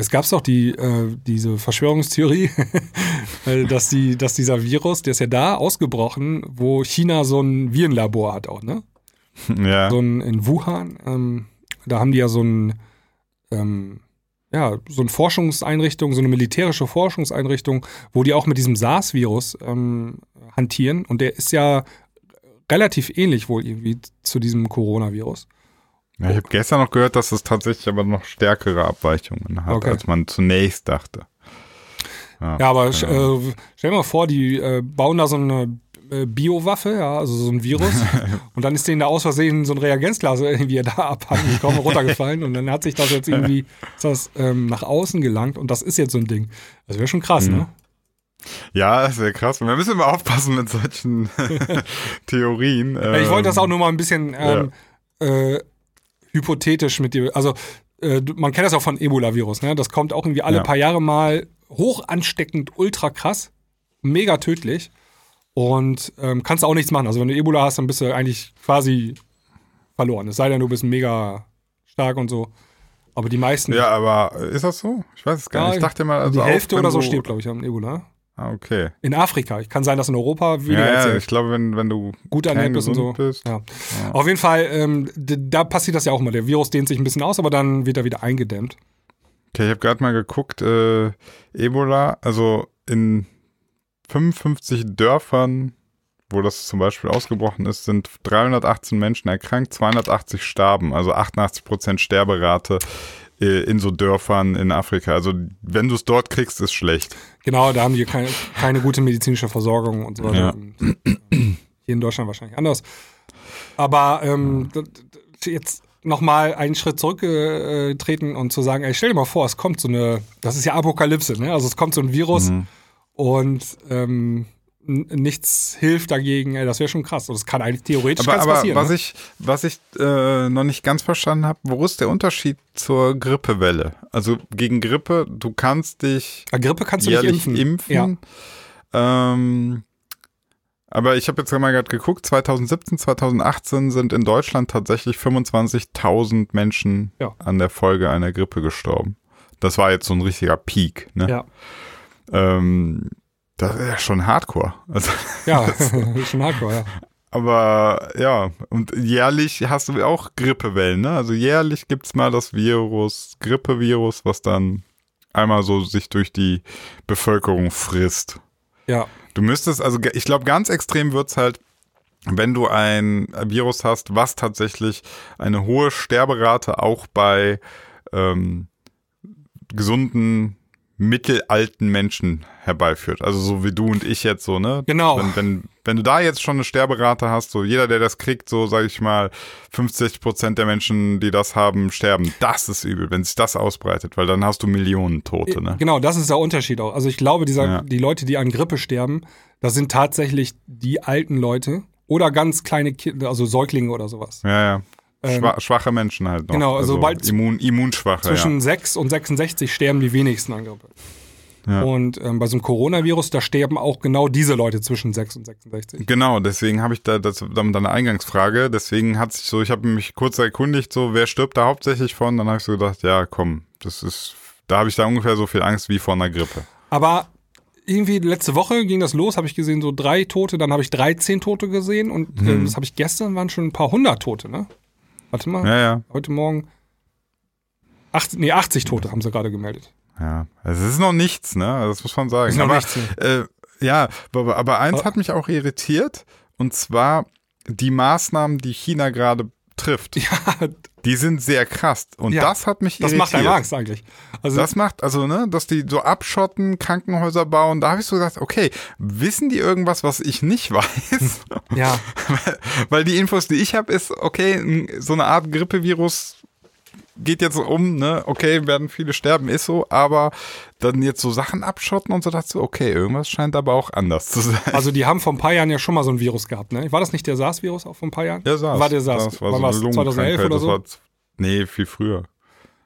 es gab doch die, äh, diese Verschwörungstheorie, äh, dass, die, dass dieser Virus, der ist ja da ausgebrochen, wo China so ein Virenlabor hat auch, ne? Ja. So ein in Wuhan. Ähm, da haben die ja so ein, ähm, ja, so eine Forschungseinrichtung, so eine militärische Forschungseinrichtung, wo die auch mit diesem SARS-Virus ähm, hantieren. Und der ist ja relativ ähnlich wohl irgendwie zu diesem Coronavirus. Ja, ich habe gestern noch gehört, dass es tatsächlich aber noch stärkere Abweichungen hat, Okay. als man zunächst dachte. Ja, aber sch- äh, stell dir mal vor, die äh, bauen da so eine äh, Biowaffe, ja, also so ein Virus, und dann ist denen da aus Versehen so ein Reagenzglas irgendwie da abhanden gekommen, runtergefallen, und dann hat sich das jetzt irgendwie das, ähm, nach außen gelangt, und das ist jetzt so ein Ding. Das wäre schon krass, Mhm. ne? Ja, das wäre krass. Wir müssen immer aufpassen mit solchen Theorien. Ja, ich wollte das Ähm, auch nur mal ein bisschen ähm, äh, hypothetisch mit dir. Also, äh, man kennt das auch von Ebola-Virus, ne? Das kommt auch irgendwie alle Ja. paar Jahre mal hoch ansteckend, ultra krass, mega tödlich. Und ähm, kannst auch nichts machen. Also, wenn du Ebola hast, dann bist du eigentlich quasi verloren. Es sei denn, du bist mega stark und so. Aber die meisten, Ja, aber ist das so? Ich weiß es gar Ja, nicht. Ich dachte mal, also die auch Hälfte wenn oder so du- stirbt, glaube ich, an Ebola. Ah, okay. In Afrika. Kann sein, dass in Europa weniger Ja, ja, ich glaube, wenn, wenn du gut ernährt bist und so. bist. Ja. Auf jeden Fall, ähm, da passiert das ja auch mal. Der Virus dehnt sich ein bisschen aus, aber dann wird er wieder eingedämmt. Okay, ich habe gerade mal geguckt, äh, Ebola, also in 55 Dörfern, wo das zum Beispiel ausgebrochen ist, sind 318 Menschen erkrankt, 280 starben, also 88% Sterberate in so Dörfern in Afrika. Also wenn du es dort kriegst, ist schlecht. Genau, da haben die keine, keine gute medizinische Versorgung und so weiter. Ja. Äh, Hier in Deutschland wahrscheinlich anders. Aber ähm, jetzt nochmal einen Schritt zurückgetreten und zu sagen, ey, stell dir mal vor, es kommt so eine, das ist ja Apokalypse, ne? Also es kommt so ein Virus Mhm. und ähm, nichts hilft dagegen, ey, das wäre schon krass. Und das kann eigentlich theoretisch Aber, aber passieren. was ne? ich, was ich äh, noch nicht ganz verstanden habe, wo ist der Unterschied zur Grippewelle? Also gegen Grippe, du kannst dich Bei Grippe kannst du nicht jährlich impfen. impfen. Ähm, aber ich habe jetzt mal gerade geguckt, 2017, 2018 sind in Deutschland tatsächlich 25.000 Menschen Ja. an der Folge einer Grippe gestorben. Das war jetzt so ein richtiger Peak. Ne? Ja, Ähm, das ist ja schon Hardcore. Also, ja, schon hardcore, ja. aber ja, und jährlich hast du auch Grippewellen. Ne? Also jährlich gibt's mal das Virus, Grippevirus, was dann einmal so sich durch die Bevölkerung frisst. Ja, Du müsstest, also ich glaube, ganz extrem wird's halt, wenn du ein Virus hast, was tatsächlich eine hohe Sterberate auch bei ähm, gesunden, mittelalten Menschen herbeiführt. Also so wie du und ich jetzt so, ne? Genau. Wenn, wenn, wenn du da jetzt schon eine Sterberate hast, so jeder, der das kriegt, so sage ich mal, 50 Prozent der Menschen, die das haben, sterben. Das ist übel, wenn sich das ausbreitet, weil dann hast du Millionen Tote, ne? Genau, das ist der Unterschied auch. Also ich glaube, dieser, Ja. die Leute, die an Grippe sterben, das sind tatsächlich die alten Leute oder ganz kleine Kinder, also Säuglinge oder sowas. Ja, ja. Ähm, Schwa schwache Menschen halt noch. genau, also sobald- Immun, immunschwache, Zwischen ja. 6 und 66 sterben die wenigsten an Grippe. Ja. Und ähm, bei so einem Coronavirus, da sterben auch genau diese Leute zwischen 6 und 66. Genau, deswegen habe ich da das dann eine Eingangsfrage. Deswegen hat sich so, ich habe mich kurz erkundigt, so wer stirbt da hauptsächlich von? Dann habe ich so gedacht, ja, komm, das ist, da habe ich da ungefähr so viel Angst wie vor einer Grippe. Aber irgendwie letzte Woche ging das los, habe ich gesehen, so drei Tote, dann habe ich 13 Tote gesehen und äh, das habe ich gestern, waren schon ein paar hundert Tote, ne? Warte mal, Ja, ja, heute Morgen. Acht, nee, 80 Tote haben sie gerade gemeldet. ja. Es ist noch nichts, ne? Das muss man sagen. Ist noch aber, nichts, Äh, ja, aber, aber eins Aber- hat mich auch irritiert und zwar die Maßnahmen, die China gerade trifft. Ja, Die sind sehr krass und Ja, das hat mich das irritiert. macht einem Angst eigentlich. Also, Das macht, also, ne, dass die so abschotten, Krankenhäuser bauen, da habe ich so gedacht, okay, wissen die irgendwas, was ich nicht weiß? ja, weil, weil die Infos, die ich habe, ist, okay, so eine Art Grippevirus geht jetzt um, ne, okay, werden viele sterben, ist so, aber dann jetzt so Sachen abschotten und so dachte ich, okay, irgendwas scheint aber auch anders zu sein. also die haben vor ein paar Jahren ja schon mal so ein Virus gehabt, ne? War das nicht der SARS-Virus auch vor ein paar Jahren? Ja, SARS. War der SARS? Das war Wann so eine 2011 Lungenkrankheit, oder so? war nee, viel früher.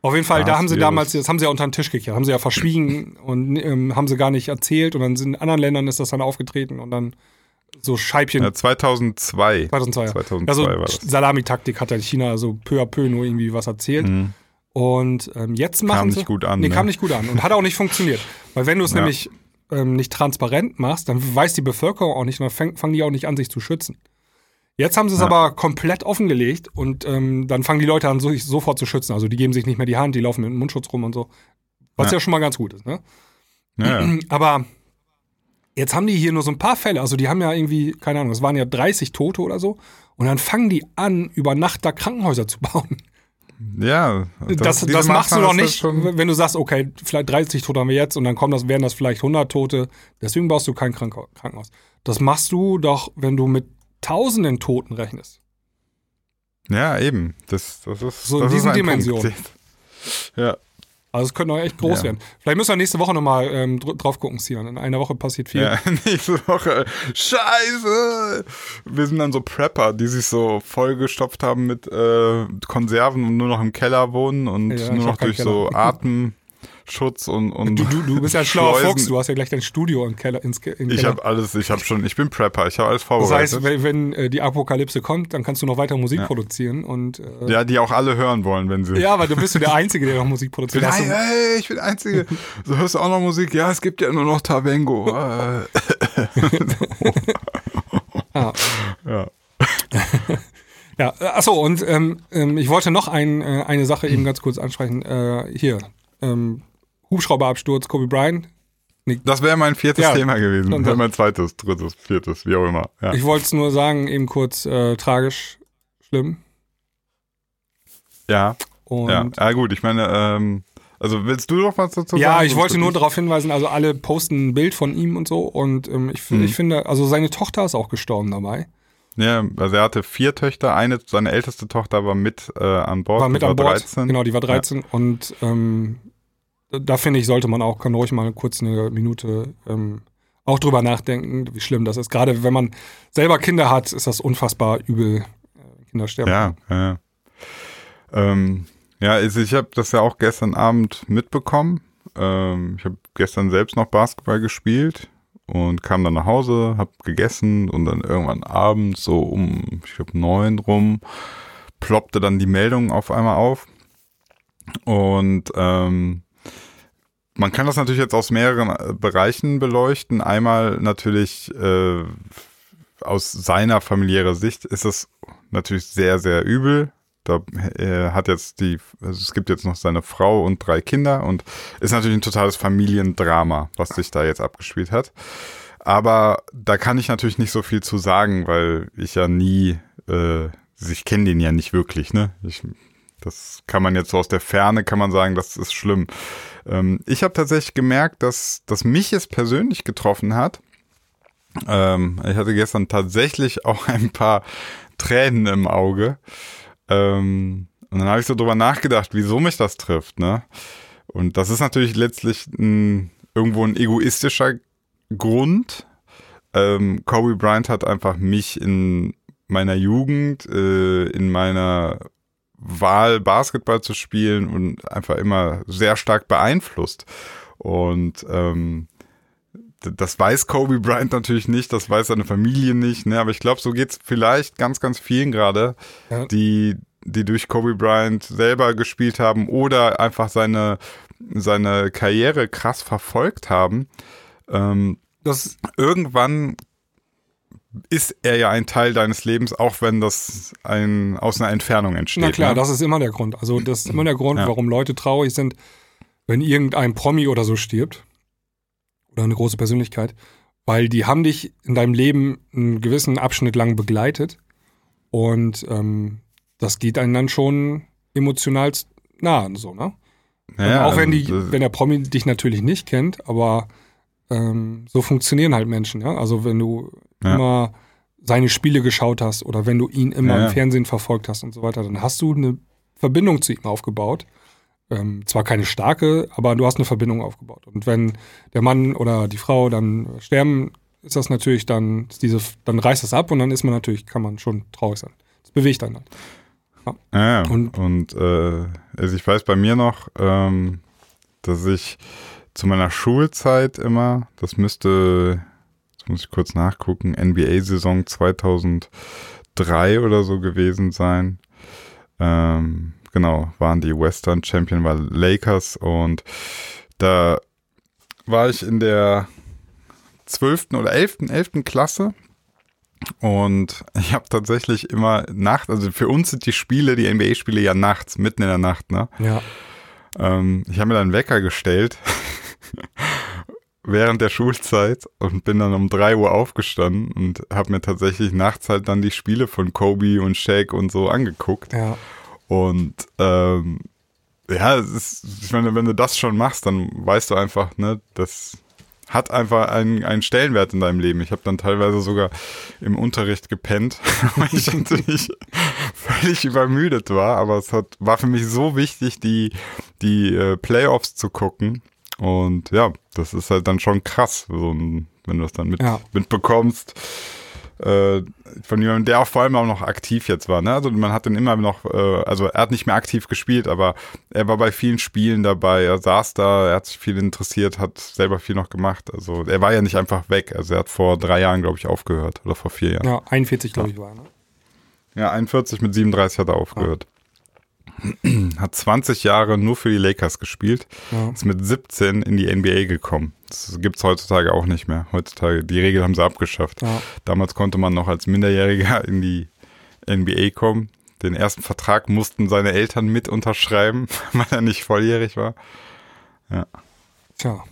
Auf jeden Fall, da haben sie damals, das haben sie ja unter den Tisch gekehrt, haben sie ja verschwiegen und ähm, haben sie gar nicht erzählt und dann sind in anderen Ländern ist das dann aufgetreten und dann so Scheibchen. Ja, 2002. 2002. 2002 also war das. Salamitaktik hat ja China so peu à peu nur irgendwie was erzählt. Mhm. Und ähm, jetzt machen Kam sie, nicht gut an. Nee, ne? kam nicht gut an und hat auch nicht funktioniert. Weil wenn du es Ja. nämlich ähm, nicht transparent machst, dann weiß die Bevölkerung auch nicht und dann fang, fangen die auch nicht an, sich zu schützen. Jetzt haben sie es Ja. aber komplett offengelegt und ähm, dann fangen die Leute an, sich sofort zu schützen. Also die geben sich nicht mehr die Hand, die laufen mit dem Mundschutz rum und so. Was ja, Ja. schon mal ganz gut ist, ne? Ja, ja. Aber jetzt haben die hier nur so ein paar Fälle. Also die haben ja irgendwie, keine Ahnung, es waren ja 30 Tote oder so. Und dann fangen die an, über Nacht da Krankenhäuser zu bauen. ja Das, diese das, machst du doch das nicht, wenn du sagst, okay, vielleicht 30 Tote haben wir jetzt und dann kommen das, werden das vielleicht 100 Tote. Deswegen baust du kein Krank- Krankenhaus. Das machst du doch, wenn du mit Tausenden Toten rechnest. ja, eben. Das, das ist, So in das diesen Dimensionen. Ja. Also es könnte auch echt groß Ja. werden. Vielleicht müssen wir nächste Woche nochmal ähm, dr- drauf gucken, Sian. In einer Woche passiert viel. Ja, nächste Woche. Scheiße! Wir sind dann so Prepper, die sich so vollgestopft haben mit äh, Konserven und nur noch im Keller wohnen und Ja, nur noch durch so Keller. Atemschutz und, und Du, du, du bist ja ein schlauer. Fuchs, du hast ja gleich dein Studio im Keller. Ins, im Ich Keller. habe alles, ich habe schon, ich bin Prepper, ich habe alles das vorbereitet. heißt, wenn, wenn äh, die Apokalypse kommt, dann kannst du noch weiter Musik Ja. produzieren. Und, äh, ja, die auch alle hören wollen, wenn sie. ja, aber du bist du der Einzige, der noch Musik produziert. Nein, hey, ich bin der Einzige. So hörst du auch noch Musik? Ja, es gibt ja nur noch Tavengo. Ah. ja. Ja, äh, achso, und ähm, ähm, ich wollte noch ein, äh, eine Sache eben ganz kurz ansprechen. Äh, hier, ähm, Hubschrauberabsturz, Kobe Bryant. Das wäre mein viertes Ja. Thema gewesen. Und- Das wäre mein zweites, drittes, viertes, wie auch immer. Ja. Ich wollte es nur sagen, eben kurz, äh, tragisch, schlimm. ja. Und Ja, ja gut, ich meine, ähm, also willst du noch was dazu Ja, sagen? ich Sonst wollte nur darauf hinweisen, also alle posten ein Bild von ihm und so und ähm, ich, Mhm. ich finde, also seine Tochter ist auch gestorben dabei. Ja, also er hatte vier Töchter, eine, seine älteste Tochter war mit äh, an Bord, War mit an Bord, 13. genau, die war 13 und ähm, da finde ich, sollte man auch, kann ruhig mal kurz eine Minute ähm, auch drüber nachdenken, wie schlimm das ist. Gerade wenn man selber Kinder hat, ist das unfassbar übel, äh, Kinder sterben. Ja, ja. ja. Ähm, ja, also ich habe das ja auch gestern Abend mitbekommen. Ähm, ich habe gestern selbst noch Basketball gespielt und kam dann nach Hause, habe gegessen und dann irgendwann abends so um, ich glaube, neun rum, ploppte dann die Meldung auf einmal auf. Und ähm, man kann das natürlich jetzt aus mehreren äh, Bereichen beleuchten. Einmal natürlich äh, aus seiner familiärer Sicht ist es natürlich sehr, sehr übel. Da äh, hat jetzt die, also es gibt jetzt noch seine Frau und drei Kinder und ist natürlich ein totales Familiendrama, was sich da jetzt abgespielt hat. Aber da kann ich natürlich nicht so viel zu sagen, weil ich ja nie, äh, ich kenne den ja nicht wirklich, ne? Ich, das kann man jetzt so aus der Ferne, kann man sagen, das ist schlimm. Ähm, ich habe tatsächlich gemerkt, dass, dass mich es persönlich getroffen hat. Ähm, ich hatte gestern tatsächlich auch ein paar Tränen im Auge. Ähm, und dann habe ich so drüber nachgedacht, wieso mich das trifft, ne? Und das ist natürlich letztlich ein, irgendwo ein egoistischer Grund. Ähm, Kobe Bryant hat einfach mich in meiner Jugend, äh, in meiner Wahl, Basketball zu spielen und einfach immer sehr stark beeinflusst. Und ähm, das weiß Kobe Bryant natürlich nicht, das weiß seine Familie nicht, ne? aber ich glaube, so geht's vielleicht ganz, ganz vielen gerade, Ja. die, die durch Kobe Bryant selber gespielt haben oder einfach seine, seine Karriere krass verfolgt haben. Ähm, Das, irgendwann ist er ja ein Teil deines Lebens, auch wenn das ein, aus einer Entfernung entsteht. na klar, ne? das ist immer der Grund. Also das ist immer der Grund, Ja. warum Leute traurig sind, wenn irgendein Promi oder so stirbt. Oder eine große Persönlichkeit. Weil die haben dich in deinem Leben einen gewissen Abschnitt lang begleitet. Und ähm, das geht einem dann schon emotional nah, so, ne? Ja, auch wenn, die, also, wenn der Promi dich natürlich nicht kennt, aber ähm, so funktionieren halt Menschen, ja. Also wenn du Ja. immer seine Spiele geschaut hast oder wenn du ihn immer Ja, im Fernsehen verfolgt hast und so weiter, dann hast du eine Verbindung zu ihm aufgebaut. Ähm, zwar keine starke, aber du hast eine Verbindung aufgebaut. Und wenn der Mann oder die Frau dann sterben, ist das natürlich dann, diese, dann reißt das ab und dann ist man natürlich, kann man schon traurig sein. Das bewegt dann halt. Ja, ja. Und- und, äh, also ich weiß bei mir noch, ähm, dass ich zu meiner Schulzeit immer, das müsste Jetzt muss ich kurz nachgucken, NBA-Saison 2003 oder so gewesen sein. Ähm, genau, waren die Western Champion, war Lakers und da war ich in der 12. oder 11. 11. Klasse und ich habe tatsächlich immer Nacht, also für uns sind die Spiele, die NBA-Spiele ja nachts, mitten in der Nacht, ne? Ja. Ähm, ich habe mir dann einen Wecker gestellt während der Schulzeit und bin dann um 3 Uhr aufgestanden und habe mir tatsächlich nachts halt dann die Spiele von Kobe und Shaq und so angeguckt. Ja. Und ähm, ja, es ist, ich meine, wenn du das schon machst, dann weißt du einfach, ne, das hat einfach einen, einen Stellenwert in deinem Leben. Ich habe dann teilweise sogar im Unterricht gepennt, weil ich natürlich völlig übermüdet war, aber es hat, war für mich so wichtig, die, die äh, Playoffs zu gucken. Und ja, das ist halt dann schon krass, so ein, wenn du das dann mit, Ja. mitbekommst. Äh, von jemandem, der auch vor allem auch noch aktiv jetzt war. Ne? Also man hat den immer noch, äh, also er hat nicht mehr aktiv gespielt, aber er war bei vielen Spielen dabei. Er saß da, er hat sich viel interessiert, hat selber viel noch gemacht. Also er war ja nicht einfach weg. Also er hat vor drei Jahren, glaube ich, aufgehört oder vor vier Jahren. Ja, 41, glaube ich, war. Ne? Ja, 41 mit 37 hat er aufgehört. Hat 20 Jahre nur für die Lakers gespielt. Ja. Ist mit 17 in die NBA gekommen. Das gibt's heutzutage auch nicht mehr. Heutzutage, die Regel haben sie abgeschafft. Ja. Damals konnte man noch als Minderjähriger in die NBA kommen. Den ersten Vertrag mussten seine Eltern mit unterschreiben, weil er nicht volljährig war. Tja.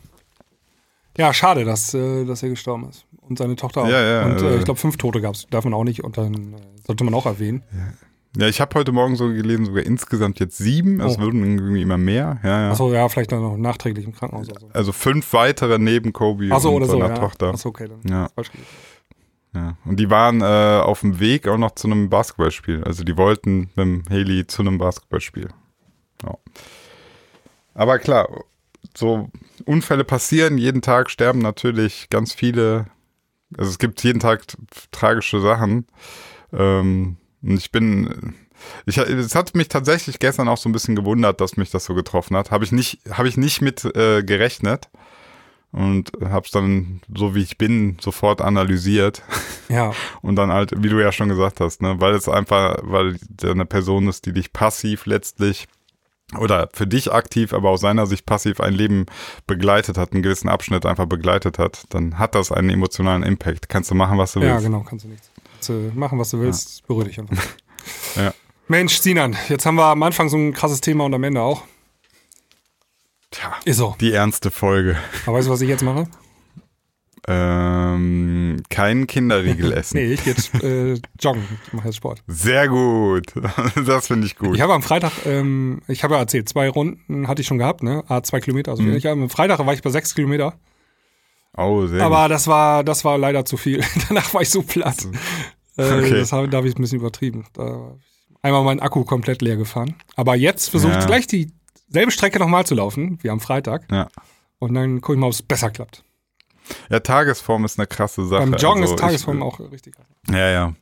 Ja, schade, dass, äh, dass er gestorben ist. Und seine Tochter auch. Ja, ja, und äh, äh, ich glaube, fünf Tote gab es. Darf man auch nicht. Und dann äh, sollte man auch erwähnen. Ja, ich habe heute Morgen so gelesen, sogar insgesamt jetzt sieben. Es Oh. wurden irgendwie immer mehr. Ja, ja. Achso, ja, vielleicht dann noch nachträglich im Krankenhaus oder so. Also fünf weitere neben Kobe Achso, und oder so. seiner Ja. Tochter. Achso, okay, dann Ja. Ja. Und die waren äh, auf dem Weg auch noch zu einem Basketballspiel. Also die wollten mit dem Haley zu einem Basketballspiel. Ja. Aber klar, so Unfälle passieren, jeden Tag sterben natürlich ganz viele. Also es gibt jeden Tag tragische Sachen. Ähm, und ich bin, ich, es hat mich tatsächlich gestern auch so ein bisschen gewundert, dass mich das so getroffen hat. Habe ich nicht, habe ich nicht mit äh, gerechnet und habe es dann so wie ich bin sofort analysiert Ja, und dann halt, wie du ja schon gesagt hast, ne, weil es einfach, weil eine Person ist, die dich passiv letztlich oder für dich aktiv, aber aus seiner Sicht passiv ein Leben begleitet hat, einen gewissen Abschnitt einfach begleitet hat, dann hat das einen emotionalen Impact. Kannst du machen, was du ja, willst. genau, kannst du nichts. Kannst du machen, was du willst, berühr dich einfach. Ja. Mensch, Sinan, jetzt haben wir am Anfang so ein krasses Thema und am Ende auch. Tja, Ist so. die ernste Folge. Aber weißt du, was ich jetzt mache? Ähm, keinen Kinderriegel essen. Nee, ich gehe jetzt äh, joggen. Ich mache jetzt Sport. Sehr gut. Das finde ich gut. Ich habe am Freitag, ähm, ich habe ja erzählt, zwei Runden hatte ich schon gehabt, ne? Ah, zwei Kilometer. Also ich, am Freitag war ich bei sechs Kilometer. Oh, sehr Aber das war, das war leider zu viel. Danach war ich so platt. Äh, Okay. Das habe da hab ich ein bisschen übertrieben. Da hab ich einmal meinen Akku komplett leer gefahren. Aber jetzt versuche ich Ja. gleich dieselbe Strecke nochmal zu laufen, wie am Freitag. gut. Ja. Und dann gucke ich mal, ob es besser klappt. ja, Tagesform ist eine krasse Sache. Beim Joggen Also ist Tagesform ich, auch richtig. Ja, ja.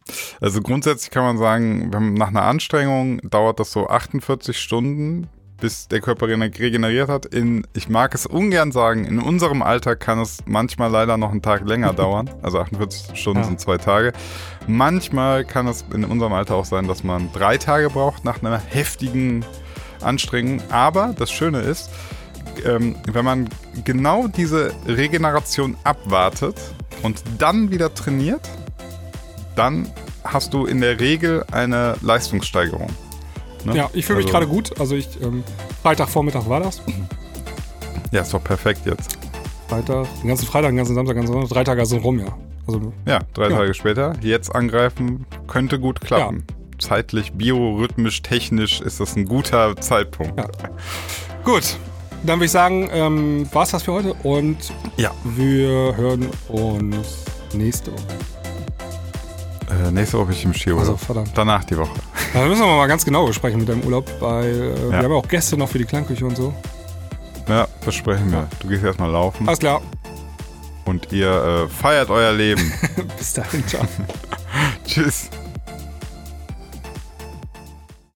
Also grundsätzlich kann man sagen, nach einer Anstrengung dauert das so 48 Stunden, bis der Körper regeneriert hat. In, ich mag es ungern sagen, in unserem Alter kann es manchmal leider noch einen Tag länger dauern. Also 48 Stunden Ja. sind zwei Tage. Manchmal kann es in unserem Alter auch sein, dass man drei Tage braucht nach einer heftigen Anstrengung. Aber das Schöne ist, ähm, wenn man genau diese Regeneration abwartet und dann wieder trainiert, dann hast du in der Regel eine Leistungssteigerung. Ne? Ja, ich fühle mich Also- gerade gut. Also ich, ähm, Freitagvormittag war das. Ja, ist doch perfekt jetzt. Freitag, den ganzen Freitag, den ganzen Samstag, den ganzen Sonntag, drei Tage sind rum, ja. Also Ja, drei Ja. Tage später, jetzt angreifen, könnte gut klappen. Zeitlich, biorhythmisch, technisch ist das ein guter Zeitpunkt. Ja. gut. Dann würde ich sagen, ähm, war es das für heute und Ja. wir hören uns nächste Woche. Äh, nächste Woche bin ich im Skiurlaub. Also verdammt. Danach die Woche. Da müssen wir mal ganz genau besprechen mit deinem Urlaub, weil äh, wir Ja. haben ja auch Gäste noch für die Klangküche und so. Ja, besprechen wir. Du gehst erstmal laufen Alles klar. und ihr äh, feiert euer Leben. Bis dahin, ciao. Tschüss.